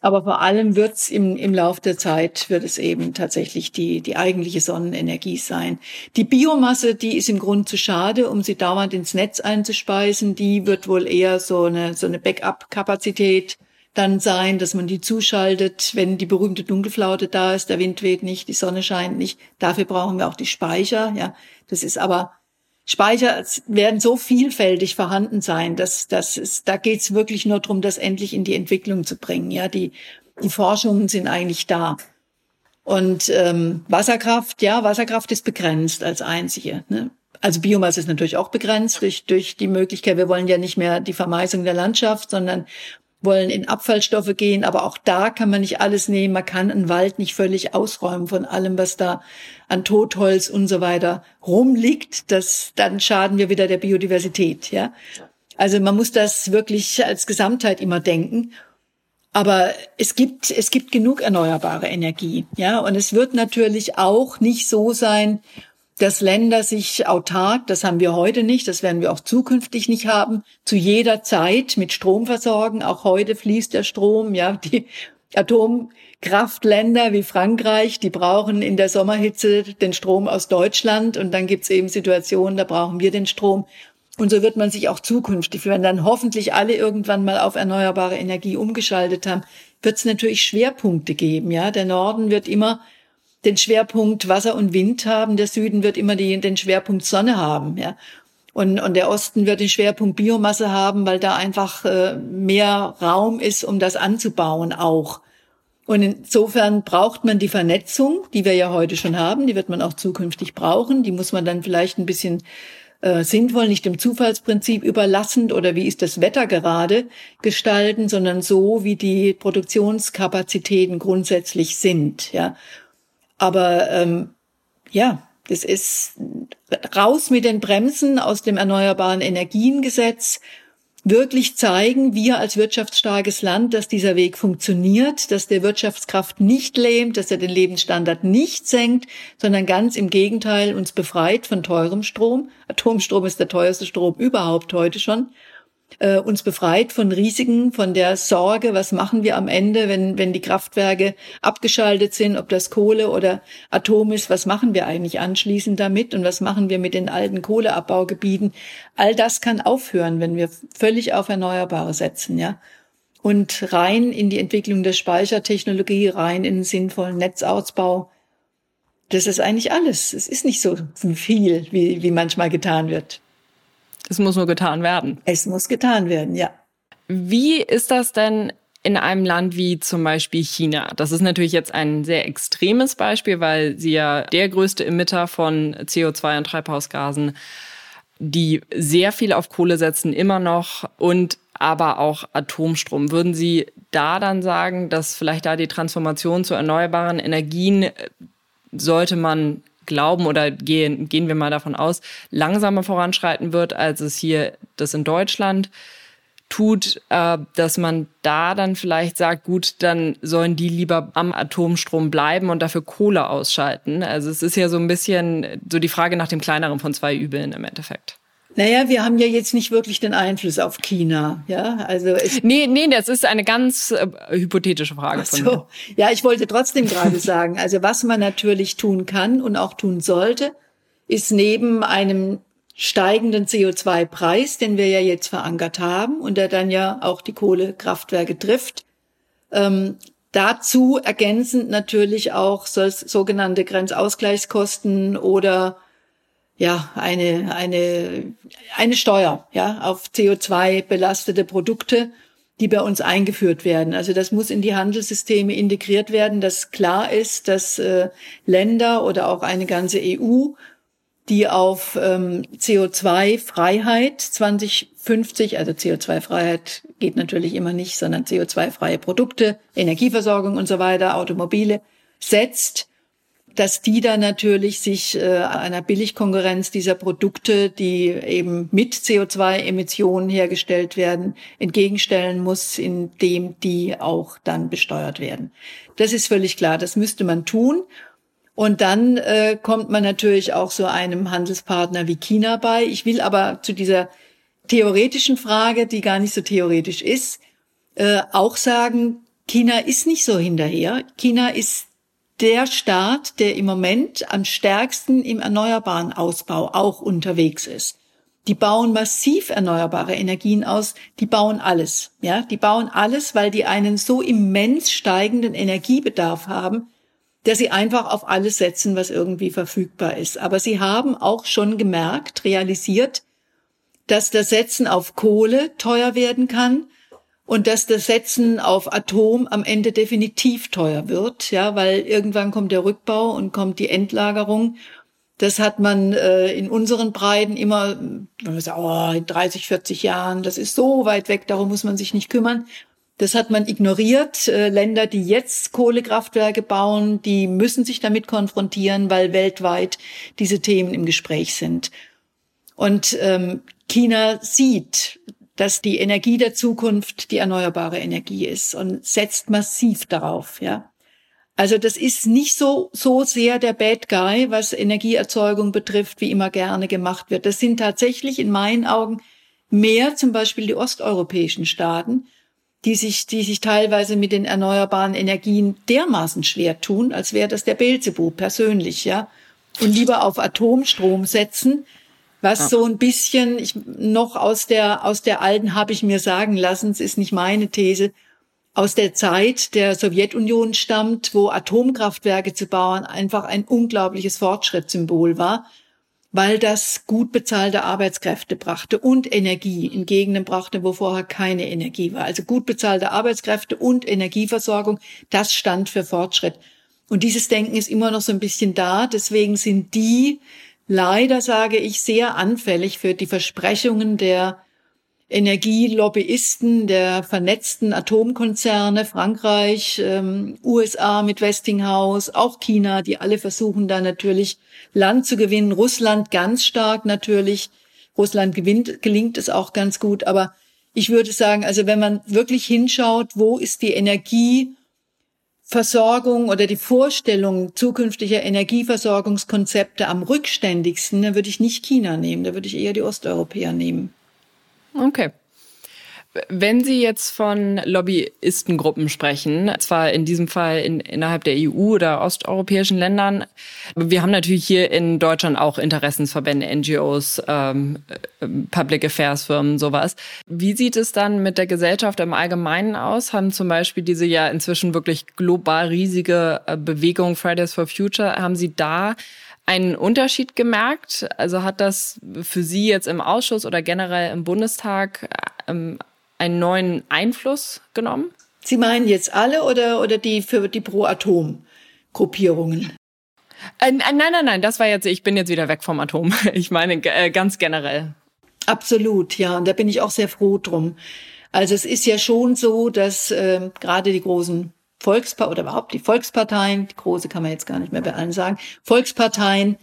Aber vor allem wird's im, im Lauf der Zeit, wird es eben tatsächlich die, die eigentliche Sonnenenergie sein. Die Biomasse, die ist im Grunde zu schade, um sie dauernd ins Netz einzuspeisen. Die wird wohl eher so eine, so eine Backup-Kapazität dann sein, dass man die zuschaltet, wenn die berühmte Dunkelflaute da ist, der Wind weht nicht, die Sonne scheint nicht. Dafür brauchen wir auch die Speicher, ja. Das ist aber Speicher werden so vielfältig vorhanden sein, dass das ist, da geht es wirklich nur darum, das endlich in die Entwicklung zu bringen. Ja, die die Forschungen sind eigentlich da. Und ähm, Wasserkraft, ja, Wasserkraft ist begrenzt als einzige. Ne? Also Biomasse ist natürlich auch begrenzt durch, durch die Möglichkeit, wir wollen ja nicht mehr die Vermeisung der Landschaft, sondern wollen in Abfallstoffe gehen, aber auch da kann man nicht alles nehmen. Man kann einen Wald nicht völlig ausräumen von allem, was da an Totholz und so weiter rumliegt. Das, dann schaden wir wieder der Biodiversität, ja. Also man muss das wirklich als Gesamtheit immer denken. Aber es gibt, es gibt genug erneuerbare Energie, ja. Und es wird natürlich auch nicht so sein, dass Länder sich autark, das haben wir heute nicht, das werden wir auch zukünftig nicht haben, zu jeder Zeit mit Strom versorgen. Auch heute fließt der Strom, ja, die Atomkraftländer wie Frankreich, die brauchen in der Sommerhitze den Strom aus Deutschland und dann gibt's eben Situationen, da brauchen wir den Strom. Und so wird man sich auch zukünftig, wenn dann hoffentlich alle irgendwann mal auf erneuerbare Energie umgeschaltet haben, wird es natürlich Schwerpunkte geben. Ja, der Norden wird immer den Schwerpunkt Wasser und Wind haben, der Süden wird immer die, den Schwerpunkt Sonne haben, ja. Und, und der Osten wird den Schwerpunkt Biomasse haben, weil da einfach äh, mehr Raum ist, um das anzubauen auch. Und insofern braucht man die Vernetzung, die wir ja heute schon haben, die wird man auch zukünftig brauchen. Die muss man dann vielleicht ein bisschen äh, sinnvoll, nicht dem Zufallsprinzip überlassend oder wie ist das Wetter gerade gestalten, sondern so, wie die Produktionskapazitäten grundsätzlich sind. Ja. Aber ähm, ja, das ist raus mit den Bremsen aus dem Erneuerbaren Energiengesetz, wirklich zeigen, wir als wirtschaftsstarkes Land, dass dieser Weg funktioniert, dass der Wirtschaftskraft nicht lähmt, dass er den Lebensstandard nicht senkt, sondern ganz im Gegenteil uns befreit von teurem Strom. Atomstrom ist der teuerste Strom überhaupt heute schon äh, uns befreit von Risiken, von der Sorge, was machen wir am Ende, wenn, wenn die Kraftwerke abgeschaltet sind, ob das Kohle oder Atom ist, was machen wir eigentlich anschließend damit und was machen wir mit den alten Kohleabbaugebieten. All das kann aufhören, wenn wir völlig auf Erneuerbare setzen, ja. Und rein in die Entwicklung der Speichertechnologie, rein in den sinnvollen Netzausbau. Das ist eigentlich alles. Es ist nicht so viel, wie, wie manchmal getan wird. Es muss nur getan werden. Es muss getan werden, ja. Wie ist das denn in einem Land wie zum Beispiel China? Das ist natürlich jetzt ein sehr extremes Beispiel, weil sie ja der größte Emitter von CO2 und Treibhausgasen, die sehr viel auf Kohle setzen, immer noch und aber auch Atomstrom. Würden Sie da dann sagen, dass vielleicht da die Transformation zu erneuerbaren Energien äh, sollte man glauben oder gehen, gehen wir mal davon aus, langsamer voranschreiten wird, als es hier das in Deutschland tut, äh, dass man da dann vielleicht sagt, gut, dann sollen die lieber am Atomstrom bleiben und dafür Kohle ausschalten. Also es ist ja so ein bisschen so die Frage nach dem kleineren von zwei Übeln im Endeffekt. Naja, wir haben ja jetzt nicht wirklich den Einfluss auf China, ja. Also es nee, nee, das ist eine ganz äh, hypothetische Frage Ach so. Mir. Ja, ich wollte trotzdem gerade sagen, also was man natürlich tun kann und auch tun sollte, ist neben einem steigenden CO2-Preis, den wir ja jetzt verankert haben und der dann ja auch die Kohlekraftwerke trifft, Ähm, dazu ergänzend natürlich auch so, sogenannte Grenzausgleichskosten oder ja eine eine eine Steuer ja auf CO2 belastete Produkte die bei uns eingeführt werden. Also das muss in die Handelssysteme integriert werden, dass klar ist, dass äh, Länder oder auch eine ganze EU, die auf ähm, CO2-Freiheit 2050, also CO2-Freiheit geht natürlich immer nicht, sondern CO2-freie Produkte, Energieversorgung und so weiter, Automobile setzt, dass die da natürlich sich äh, einer Billigkonkurrenz dieser Produkte, die eben mit CO2-Emissionen hergestellt werden, entgegenstellen muss, indem die auch dann besteuert werden. Das ist völlig klar, das müsste man tun. Und dann äh, kommt man natürlich auch so einem Handelspartner wie China bei. Ich will aber zu dieser theoretischen Frage, die gar nicht so theoretisch ist, äh, auch sagen, China ist nicht so hinterher. China ist der Staat, der im Moment am stärksten im erneuerbaren Ausbau auch unterwegs ist. Die bauen massiv erneuerbare Energien aus, die bauen alles, ja, die bauen alles, weil die einen so immens steigenden Energiebedarf haben, dass sie einfach auf alles setzen, was irgendwie verfügbar ist. Aber sie haben auch schon gemerkt, realisiert, dass das Setzen auf Kohle teuer werden kann und dass das Setzen auf Atom am Ende definitiv teuer wird, ja, weil irgendwann kommt der Rückbau und kommt die Endlagerung. Das hat man äh, in unseren Breiten immer, man sagt, oh, in 30, 40 Jahren, das ist so weit weg, darum muss man sich nicht kümmern. Das hat man ignoriert. Äh, Länder, die jetzt Kohlekraftwerke bauen, die müssen sich damit konfrontieren, weil weltweit diese Themen im Gespräch sind. Und ähm, China sieht, dass die Energie der Zukunft die erneuerbare Energie ist und setzt massiv darauf, ja. Also das ist nicht so, so sehr der Bad Guy, was Energieerzeugung betrifft, wie immer gerne gemacht wird. Das sind tatsächlich in meinen Augen mehr zum Beispiel die osteuropäischen Staaten, die sich, die sich teilweise mit den erneuerbaren Energien dermaßen schwer tun, als wäre das der Beelzebub persönlich, ja. Und lieber auf Atomstrom setzen, was ja. so ein bisschen ich, noch aus der, aus der alten habe ich mir sagen lassen, es ist nicht meine These, aus der Zeit der Sowjetunion stammt, wo Atomkraftwerke zu bauen einfach ein unglaubliches Fortschrittssymbol war, weil das gut bezahlte Arbeitskräfte brachte und Energie in Gegenden brachte, wo vorher keine Energie war. Also gut bezahlte Arbeitskräfte und Energieversorgung, das stand für Fortschritt. Und dieses Denken ist immer noch so ein bisschen da. Deswegen sind die leider, sage ich, sehr anfällig für die Versprechungen der Energielobbyisten, der vernetzten Atomkonzerne, Frankreich, ähm, USA mit Westinghouse, auch China, die alle versuchen da natürlich Land zu gewinnen. Russland ganz stark natürlich. Russland gewinnt, gelingt es auch ganz gut. Aber ich würde sagen, also wenn man wirklich hinschaut, wo ist die Energie Versorgung oder die Vorstellung zukünftiger Energieversorgungskonzepte am rückständigsten, dann würde ich nicht China nehmen, da würde ich eher die Osteuropäer nehmen. Okay. Wenn Sie jetzt von Lobbyistengruppen sprechen, zwar in diesem Fall in, innerhalb der EU oder osteuropäischen Ländern, wir haben natürlich hier in Deutschland auch Interessensverbände, NGOs, ähm, äh, Public Affairs Firmen, sowas. Wie sieht es dann mit der Gesellschaft im Allgemeinen aus? Haben zum Beispiel diese ja inzwischen wirklich global riesige äh, Bewegung Fridays for Future, haben Sie da einen Unterschied gemerkt? Also hat das für Sie jetzt im Ausschuss oder generell im Bundestag ähm, einen neuen Einfluss genommen? Sie meinen jetzt alle oder, oder die für die Pro-Atom-Gruppierungen? Äh, nein, nein, nein, das war jetzt, ich bin jetzt wieder weg vom Atom. Ich meine äh, ganz generell. Absolut, ja, und da bin ich auch sehr froh drum. Also es ist ja schon so, dass äh, gerade die großen Volksparteien oder überhaupt die Volksparteien, die große kann man jetzt gar nicht mehr bei allen sagen, Volksparteien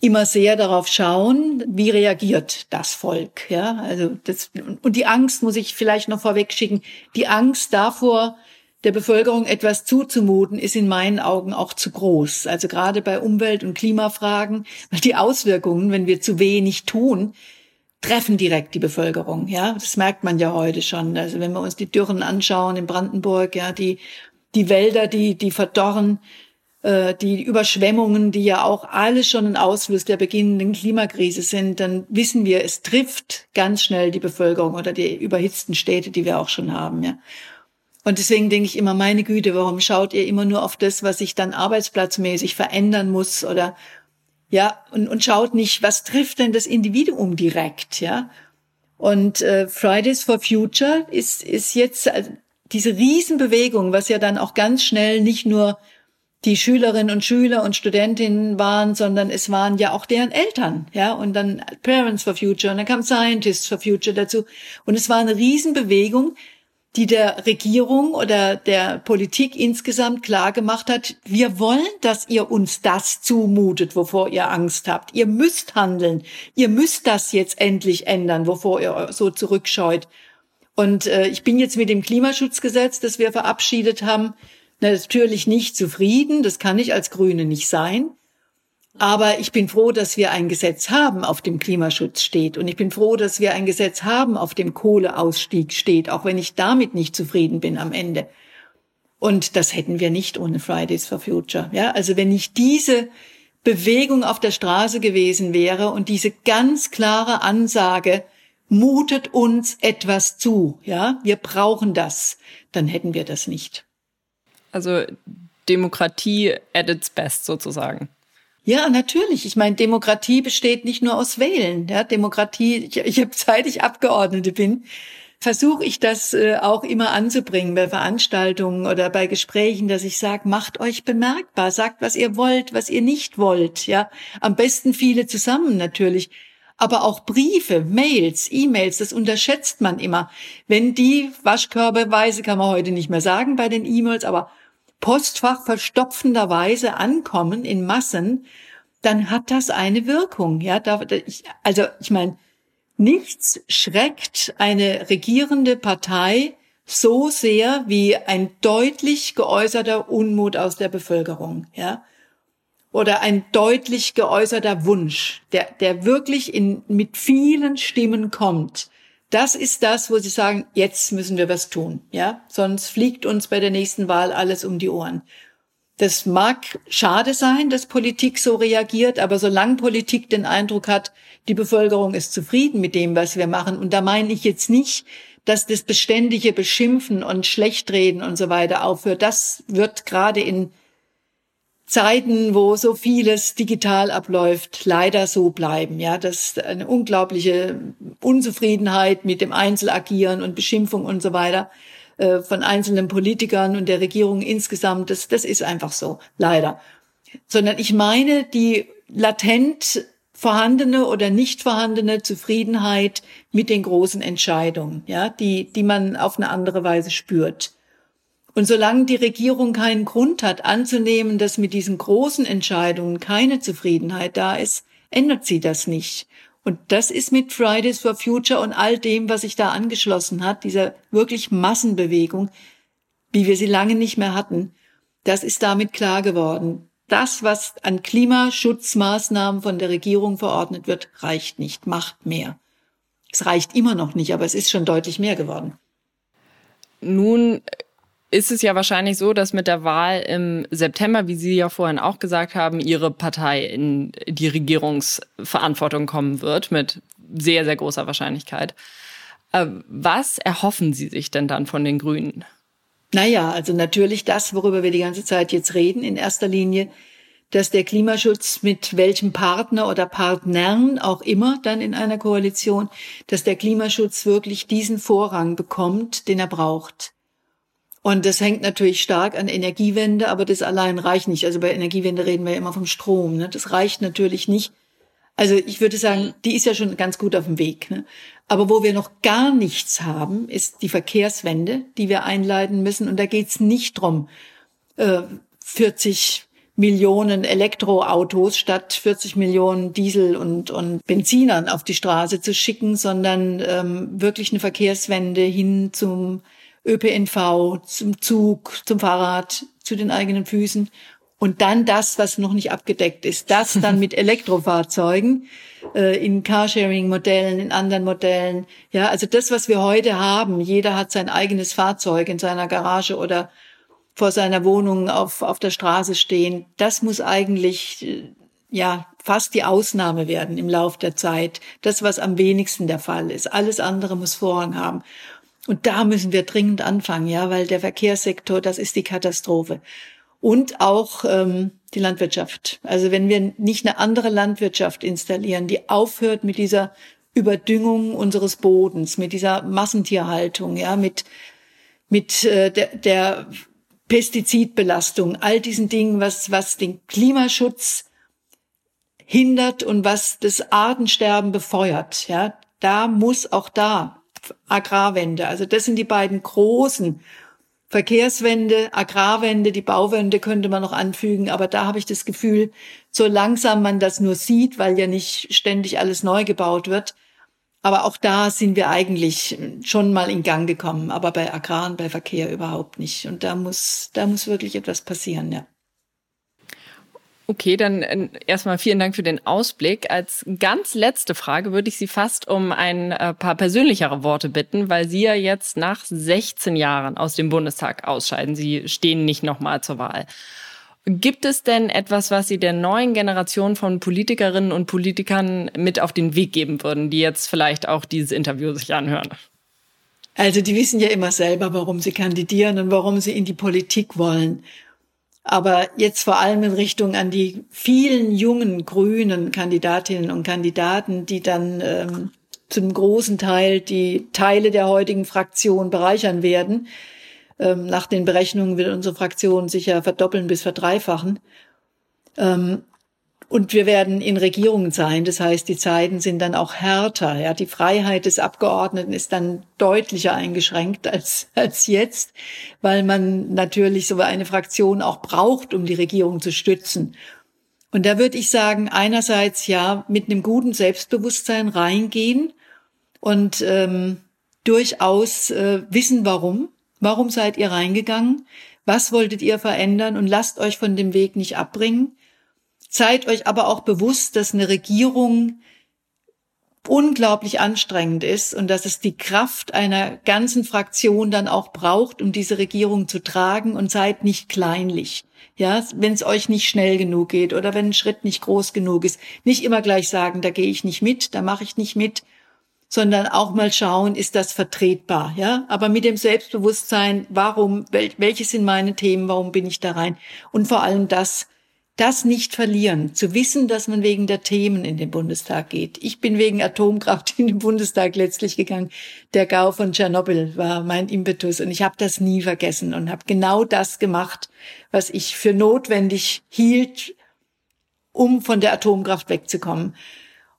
immer sehr darauf schauen, wie reagiert das Volk, ja, also das, und die Angst muss ich vielleicht noch vorweg schicken, die Angst davor, der Bevölkerung etwas zuzumuten, ist in meinen Augen auch zu groß. Also gerade bei Umwelt- und Klimafragen, weil die Auswirkungen, wenn wir zu wenig tun, treffen direkt die Bevölkerung. Ja, das merkt man ja heute schon. Also wenn wir uns die Dürren anschauen in Brandenburg, ja, die die Wälder, die die verdorren, die Überschwemmungen, die ja auch alles schon ein Ausfluss der beginnenden Klimakrise sind, dann wissen wir, es trifft ganz schnell die Bevölkerung oder die überhitzten Städte, die wir auch schon haben. Ja. Und deswegen denke ich immer, meine Güte, warum schaut ihr immer nur auf das, was sich dann arbeitsplatzmäßig verändern muss oder ja, und, und schaut nicht, was trifft denn das Individuum direkt, ja? Und äh, Fridays for Future ist, ist jetzt also diese Riesenbewegung, was ja dann auch ganz schnell nicht nur die Schülerinnen und Schüler und Studentinnen waren, sondern es waren ja auch deren Eltern, ja, und dann Parents for Future und dann kam Scientists for Future dazu. Und es war eine Riesenbewegung, die der Regierung oder der Politik insgesamt klar gemacht hat, wir wollen, dass ihr uns das zumutet, wovor ihr Angst habt. Ihr müsst handeln. Ihr müsst das jetzt endlich ändern, wovor ihr so zurückscheut. Und äh, ich bin jetzt mit dem Klimaschutzgesetz, das wir verabschiedet haben, natürlich nicht zufrieden. Das kann ich als Grüne nicht sein. Aber ich bin froh, dass wir ein Gesetz haben, auf dem Klimaschutz steht. Und ich bin froh, dass wir ein Gesetz haben, auf dem Kohleausstieg steht, auch wenn ich damit nicht zufrieden bin am Ende. Und das hätten wir nicht ohne Fridays for Future. Ja, also wenn nicht diese Bewegung auf der Straße gewesen wäre und diese ganz klare Ansage, mutet uns etwas zu, ja, wir brauchen das, dann hätten wir das nicht. Also Demokratie at its best sozusagen. Ja, natürlich. Ich meine, Demokratie besteht nicht nur aus Wählen. Ja, Demokratie, ich, ich habe seit ich Abgeordnete bin, versuche ich das äh, auch immer anzubringen bei Veranstaltungen oder bei Gesprächen, dass ich sage, macht euch bemerkbar, sagt, was ihr wollt, was ihr nicht wollt. Ja, am besten viele zusammen natürlich. Aber auch Briefe, Mails, E-Mails, das unterschätzt man immer. Wenn die Waschkörbeweise kann man heute nicht mehr sagen bei den E-Mails, aber Postfach verstopfenderweise ankommen in Massen, dann hat das eine Wirkung. Ja, da, ich, also ich meine, nichts schreckt eine regierende Partei so sehr wie ein deutlich geäußerter Unmut aus der Bevölkerung. Ja, oder ein deutlich geäußerter Wunsch, der, der wirklich in, mit vielen Stimmen kommt. Das ist das, wo sie sagen, jetzt müssen wir was tun, ja? Sonst fliegt uns bei der nächsten Wahl alles um die Ohren. Das mag schade sein, dass Politik so reagiert, aber solange Politik den Eindruck hat, die Bevölkerung ist zufrieden mit dem, was wir machen, und da meine ich jetzt nicht, dass das beständige Beschimpfen und Schlechtreden und so weiter aufhört. Das wird gerade in Zeiten, wo so vieles digital abläuft, leider so bleiben. Ja, das ist eine unglaubliche Unzufriedenheit mit dem Einzelagieren und Beschimpfung und so weiter äh, von einzelnen Politikern und der Regierung insgesamt. Das, das ist einfach so, leider. Sondern ich meine die latent vorhandene oder nicht vorhandene Zufriedenheit mit den großen Entscheidungen, ja, die, die man auf eine andere Weise spürt. Und solange die Regierung keinen Grund hat anzunehmen, dass mit diesen großen Entscheidungen keine Zufriedenheit da ist, ändert sie das nicht. Und das ist mit Fridays for Future und all dem, was sich da angeschlossen hat, dieser wirklich Massenbewegung, wie wir sie lange nicht mehr hatten, das ist damit klar geworden. Das, was an Klimaschutzmaßnahmen von der Regierung verordnet wird, reicht nicht, macht mehr. Es reicht immer noch nicht, aber es ist schon deutlich mehr geworden. Nun ist es ja wahrscheinlich so, dass mit der Wahl im September, wie Sie ja vorhin auch gesagt haben, Ihre Partei in die Regierungsverantwortung kommen wird, mit sehr, sehr großer Wahrscheinlichkeit. Äh, was erhoffen Sie sich denn dann von den Grünen? Naja, also natürlich das, worüber wir die ganze Zeit jetzt reden, in erster Linie, dass der Klimaschutz mit welchem Partner oder Partnern auch immer dann in einer Koalition, dass der Klimaschutz wirklich diesen Vorrang bekommt, den er braucht. Und das hängt natürlich stark an Energiewende, aber das allein reicht nicht. Also bei Energiewende reden wir ja immer vom Strom. Ne? Das reicht natürlich nicht. Also ich würde sagen, die ist ja schon ganz gut auf dem Weg. Ne? Aber wo wir noch gar nichts haben, ist die Verkehrswende, die wir einleiten müssen. Und da geht's nicht drum, äh, 40 Millionen Elektroautos statt 40 Millionen Diesel und, und Benzinern auf die Straße zu schicken, sondern ähm, wirklich eine Verkehrswende hin zum ÖPNV, zum Zug, zum Fahrrad, zu den eigenen Füßen. Und dann das, was noch nicht abgedeckt ist, das dann mit Elektrofahrzeugen äh, in Carsharing-Modellen, in anderen Modellen. Ja, also das, was wir heute haben, jeder hat sein eigenes Fahrzeug in seiner Garage oder vor seiner Wohnung auf, auf der Straße stehen. Das muss eigentlich, äh, ja, fast die Ausnahme werden im Lauf der Zeit. Das, was am wenigsten der Fall ist. Alles andere muss Vorrang haben. Und da müssen wir dringend anfangen, ja, weil der Verkehrssektor, das ist die Katastrophe. Und auch ähm, die Landwirtschaft. Also wenn wir nicht eine andere Landwirtschaft installieren, die aufhört mit dieser Überdüngung unseres Bodens, mit dieser Massentierhaltung, ja, mit mit äh, der, der Pestizidbelastung, all diesen Dingen, was was den Klimaschutz hindert und was das Artensterben befeuert, ja, da muss auch da Agrarwende. Also das sind die beiden großen Verkehrswende, Agrarwende, die Bauwende könnte man noch anfügen, aber da habe ich das Gefühl, so langsam man das nur sieht, weil ja nicht ständig alles neu gebaut wird. Aber auch da sind wir eigentlich schon mal in Gang gekommen, aber bei Agrar und bei Verkehr überhaupt nicht. Und da muss, da muss wirklich etwas passieren, ja. Okay, dann äh, erstmal vielen Dank für den Ausblick. Als ganz letzte Frage würde ich Sie fast um ein äh, paar persönlichere Worte bitten, weil Sie ja jetzt nach 16 Jahren aus dem Bundestag ausscheiden. Sie stehen nicht nochmal zur Wahl. Gibt es denn etwas, was Sie der neuen Generation von Politikerinnen und Politikern mit auf den Weg geben würden, die jetzt vielleicht auch dieses Interview sich anhören? Also die wissen ja immer selber, warum sie kandidieren und warum sie in die Politik wollen. Aber jetzt vor allem in Richtung an die vielen jungen grünen Kandidatinnen und Kandidaten, die dann ähm, zum großen Teil die Teile der heutigen Fraktion bereichern werden. Ähm, nach den Berechnungen wird unsere Fraktion sicher verdoppeln bis verdreifachen. Ähm, und wir werden in Regierungen sein. Das heißt, die Zeiten sind dann auch härter. Ja, die Freiheit des Abgeordneten ist dann deutlicher eingeschränkt als, als jetzt, weil man natürlich so eine Fraktion auch braucht, um die Regierung zu stützen. Und da würde ich sagen, einerseits ja mit einem guten Selbstbewusstsein reingehen und ähm, durchaus äh, wissen, warum. Warum seid ihr reingegangen? Was wolltet ihr verändern? Und lasst euch von dem Weg nicht abbringen. Seid euch aber auch bewusst, dass eine Regierung unglaublich anstrengend ist und dass es die Kraft einer ganzen Fraktion dann auch braucht, um diese Regierung zu tragen und seid nicht kleinlich. Ja, wenn es euch nicht schnell genug geht oder wenn ein Schritt nicht groß genug ist, nicht immer gleich sagen, da gehe ich nicht mit, da mache ich nicht mit, sondern auch mal schauen, ist das vertretbar, ja? Aber mit dem Selbstbewusstsein, warum, wel, welche sind meine Themen, warum bin ich da rein? Und vor allem das, das nicht verlieren, zu wissen, dass man wegen der Themen in den Bundestag geht. Ich bin wegen Atomkraft in den Bundestag letztlich gegangen. Der Gau von Tschernobyl war mein Impetus und ich habe das nie vergessen und habe genau das gemacht, was ich für notwendig hielt, um von der Atomkraft wegzukommen.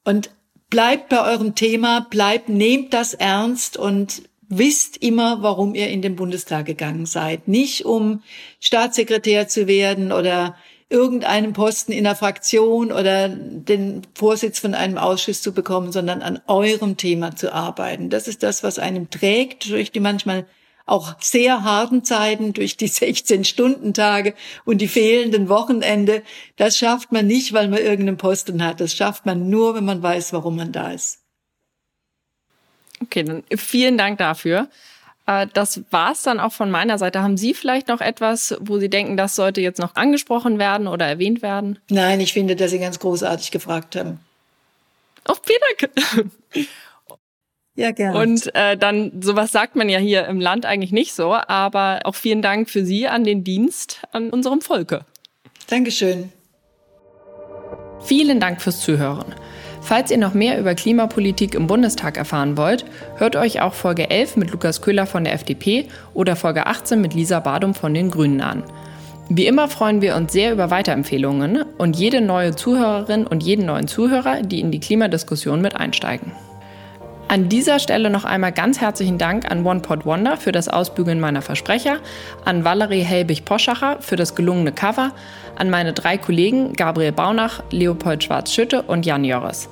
Und bleibt bei eurem Thema, bleibt, nehmt das ernst und wisst immer, warum ihr in den Bundestag gegangen seid. Nicht um Staatssekretär zu werden oder irgendeinen Posten in der Fraktion oder den Vorsitz von einem Ausschuss zu bekommen, sondern an eurem Thema zu arbeiten. Das ist das, was einem trägt durch die manchmal auch sehr harten Zeiten, durch die 16-Stunden-Tage und die fehlenden Wochenende. Das schafft man nicht, weil man irgendeinen Posten hat. Das schafft man nur, wenn man weiß, warum man da ist. Okay, dann vielen Dank dafür. Äh, das war's dann auch von meiner Seite. Haben Sie vielleicht noch etwas, wo Sie denken, das sollte jetzt noch angesprochen werden oder erwähnt werden? Nein, ich finde, dass Sie ganz großartig gefragt haben. Oh, vielen Dank. Ja, gerne. Und äh, dann, sowas sagt man ja hier im Land eigentlich nicht so, aber auch vielen Dank für Sie an den Dienst an unserem Volke. Dankeschön. Vielen Dank fürs Zuhören. Falls ihr noch mehr über Klimapolitik im Bundestag erfahren wollt, hört euch auch Folge 11 mit Lukas Köhler von der FDP oder Folge 18 mit Lisa Badum von den Grünen an. Wie immer freuen wir uns sehr über Weiterempfehlungen und jede neue Zuhörerin und jeden neuen Zuhörer, die in die Klimadiskussion mit einsteigen. An dieser Stelle noch einmal ganz herzlichen Dank an One Wonder für das Ausbügeln meiner Versprecher, an Valerie Helbig-Poschacher für das gelungene Cover, an meine drei Kollegen Gabriel Baunach, Leopold Schwarz-Schütte und Jan Jorres.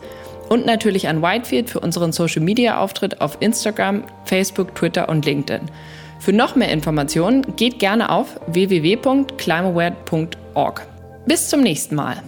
Und natürlich an Whitefield für unseren Social-Media-Auftritt auf Instagram, Facebook, Twitter und LinkedIn. Für noch mehr Informationen geht gerne auf www.climaware.org. Bis zum nächsten Mal.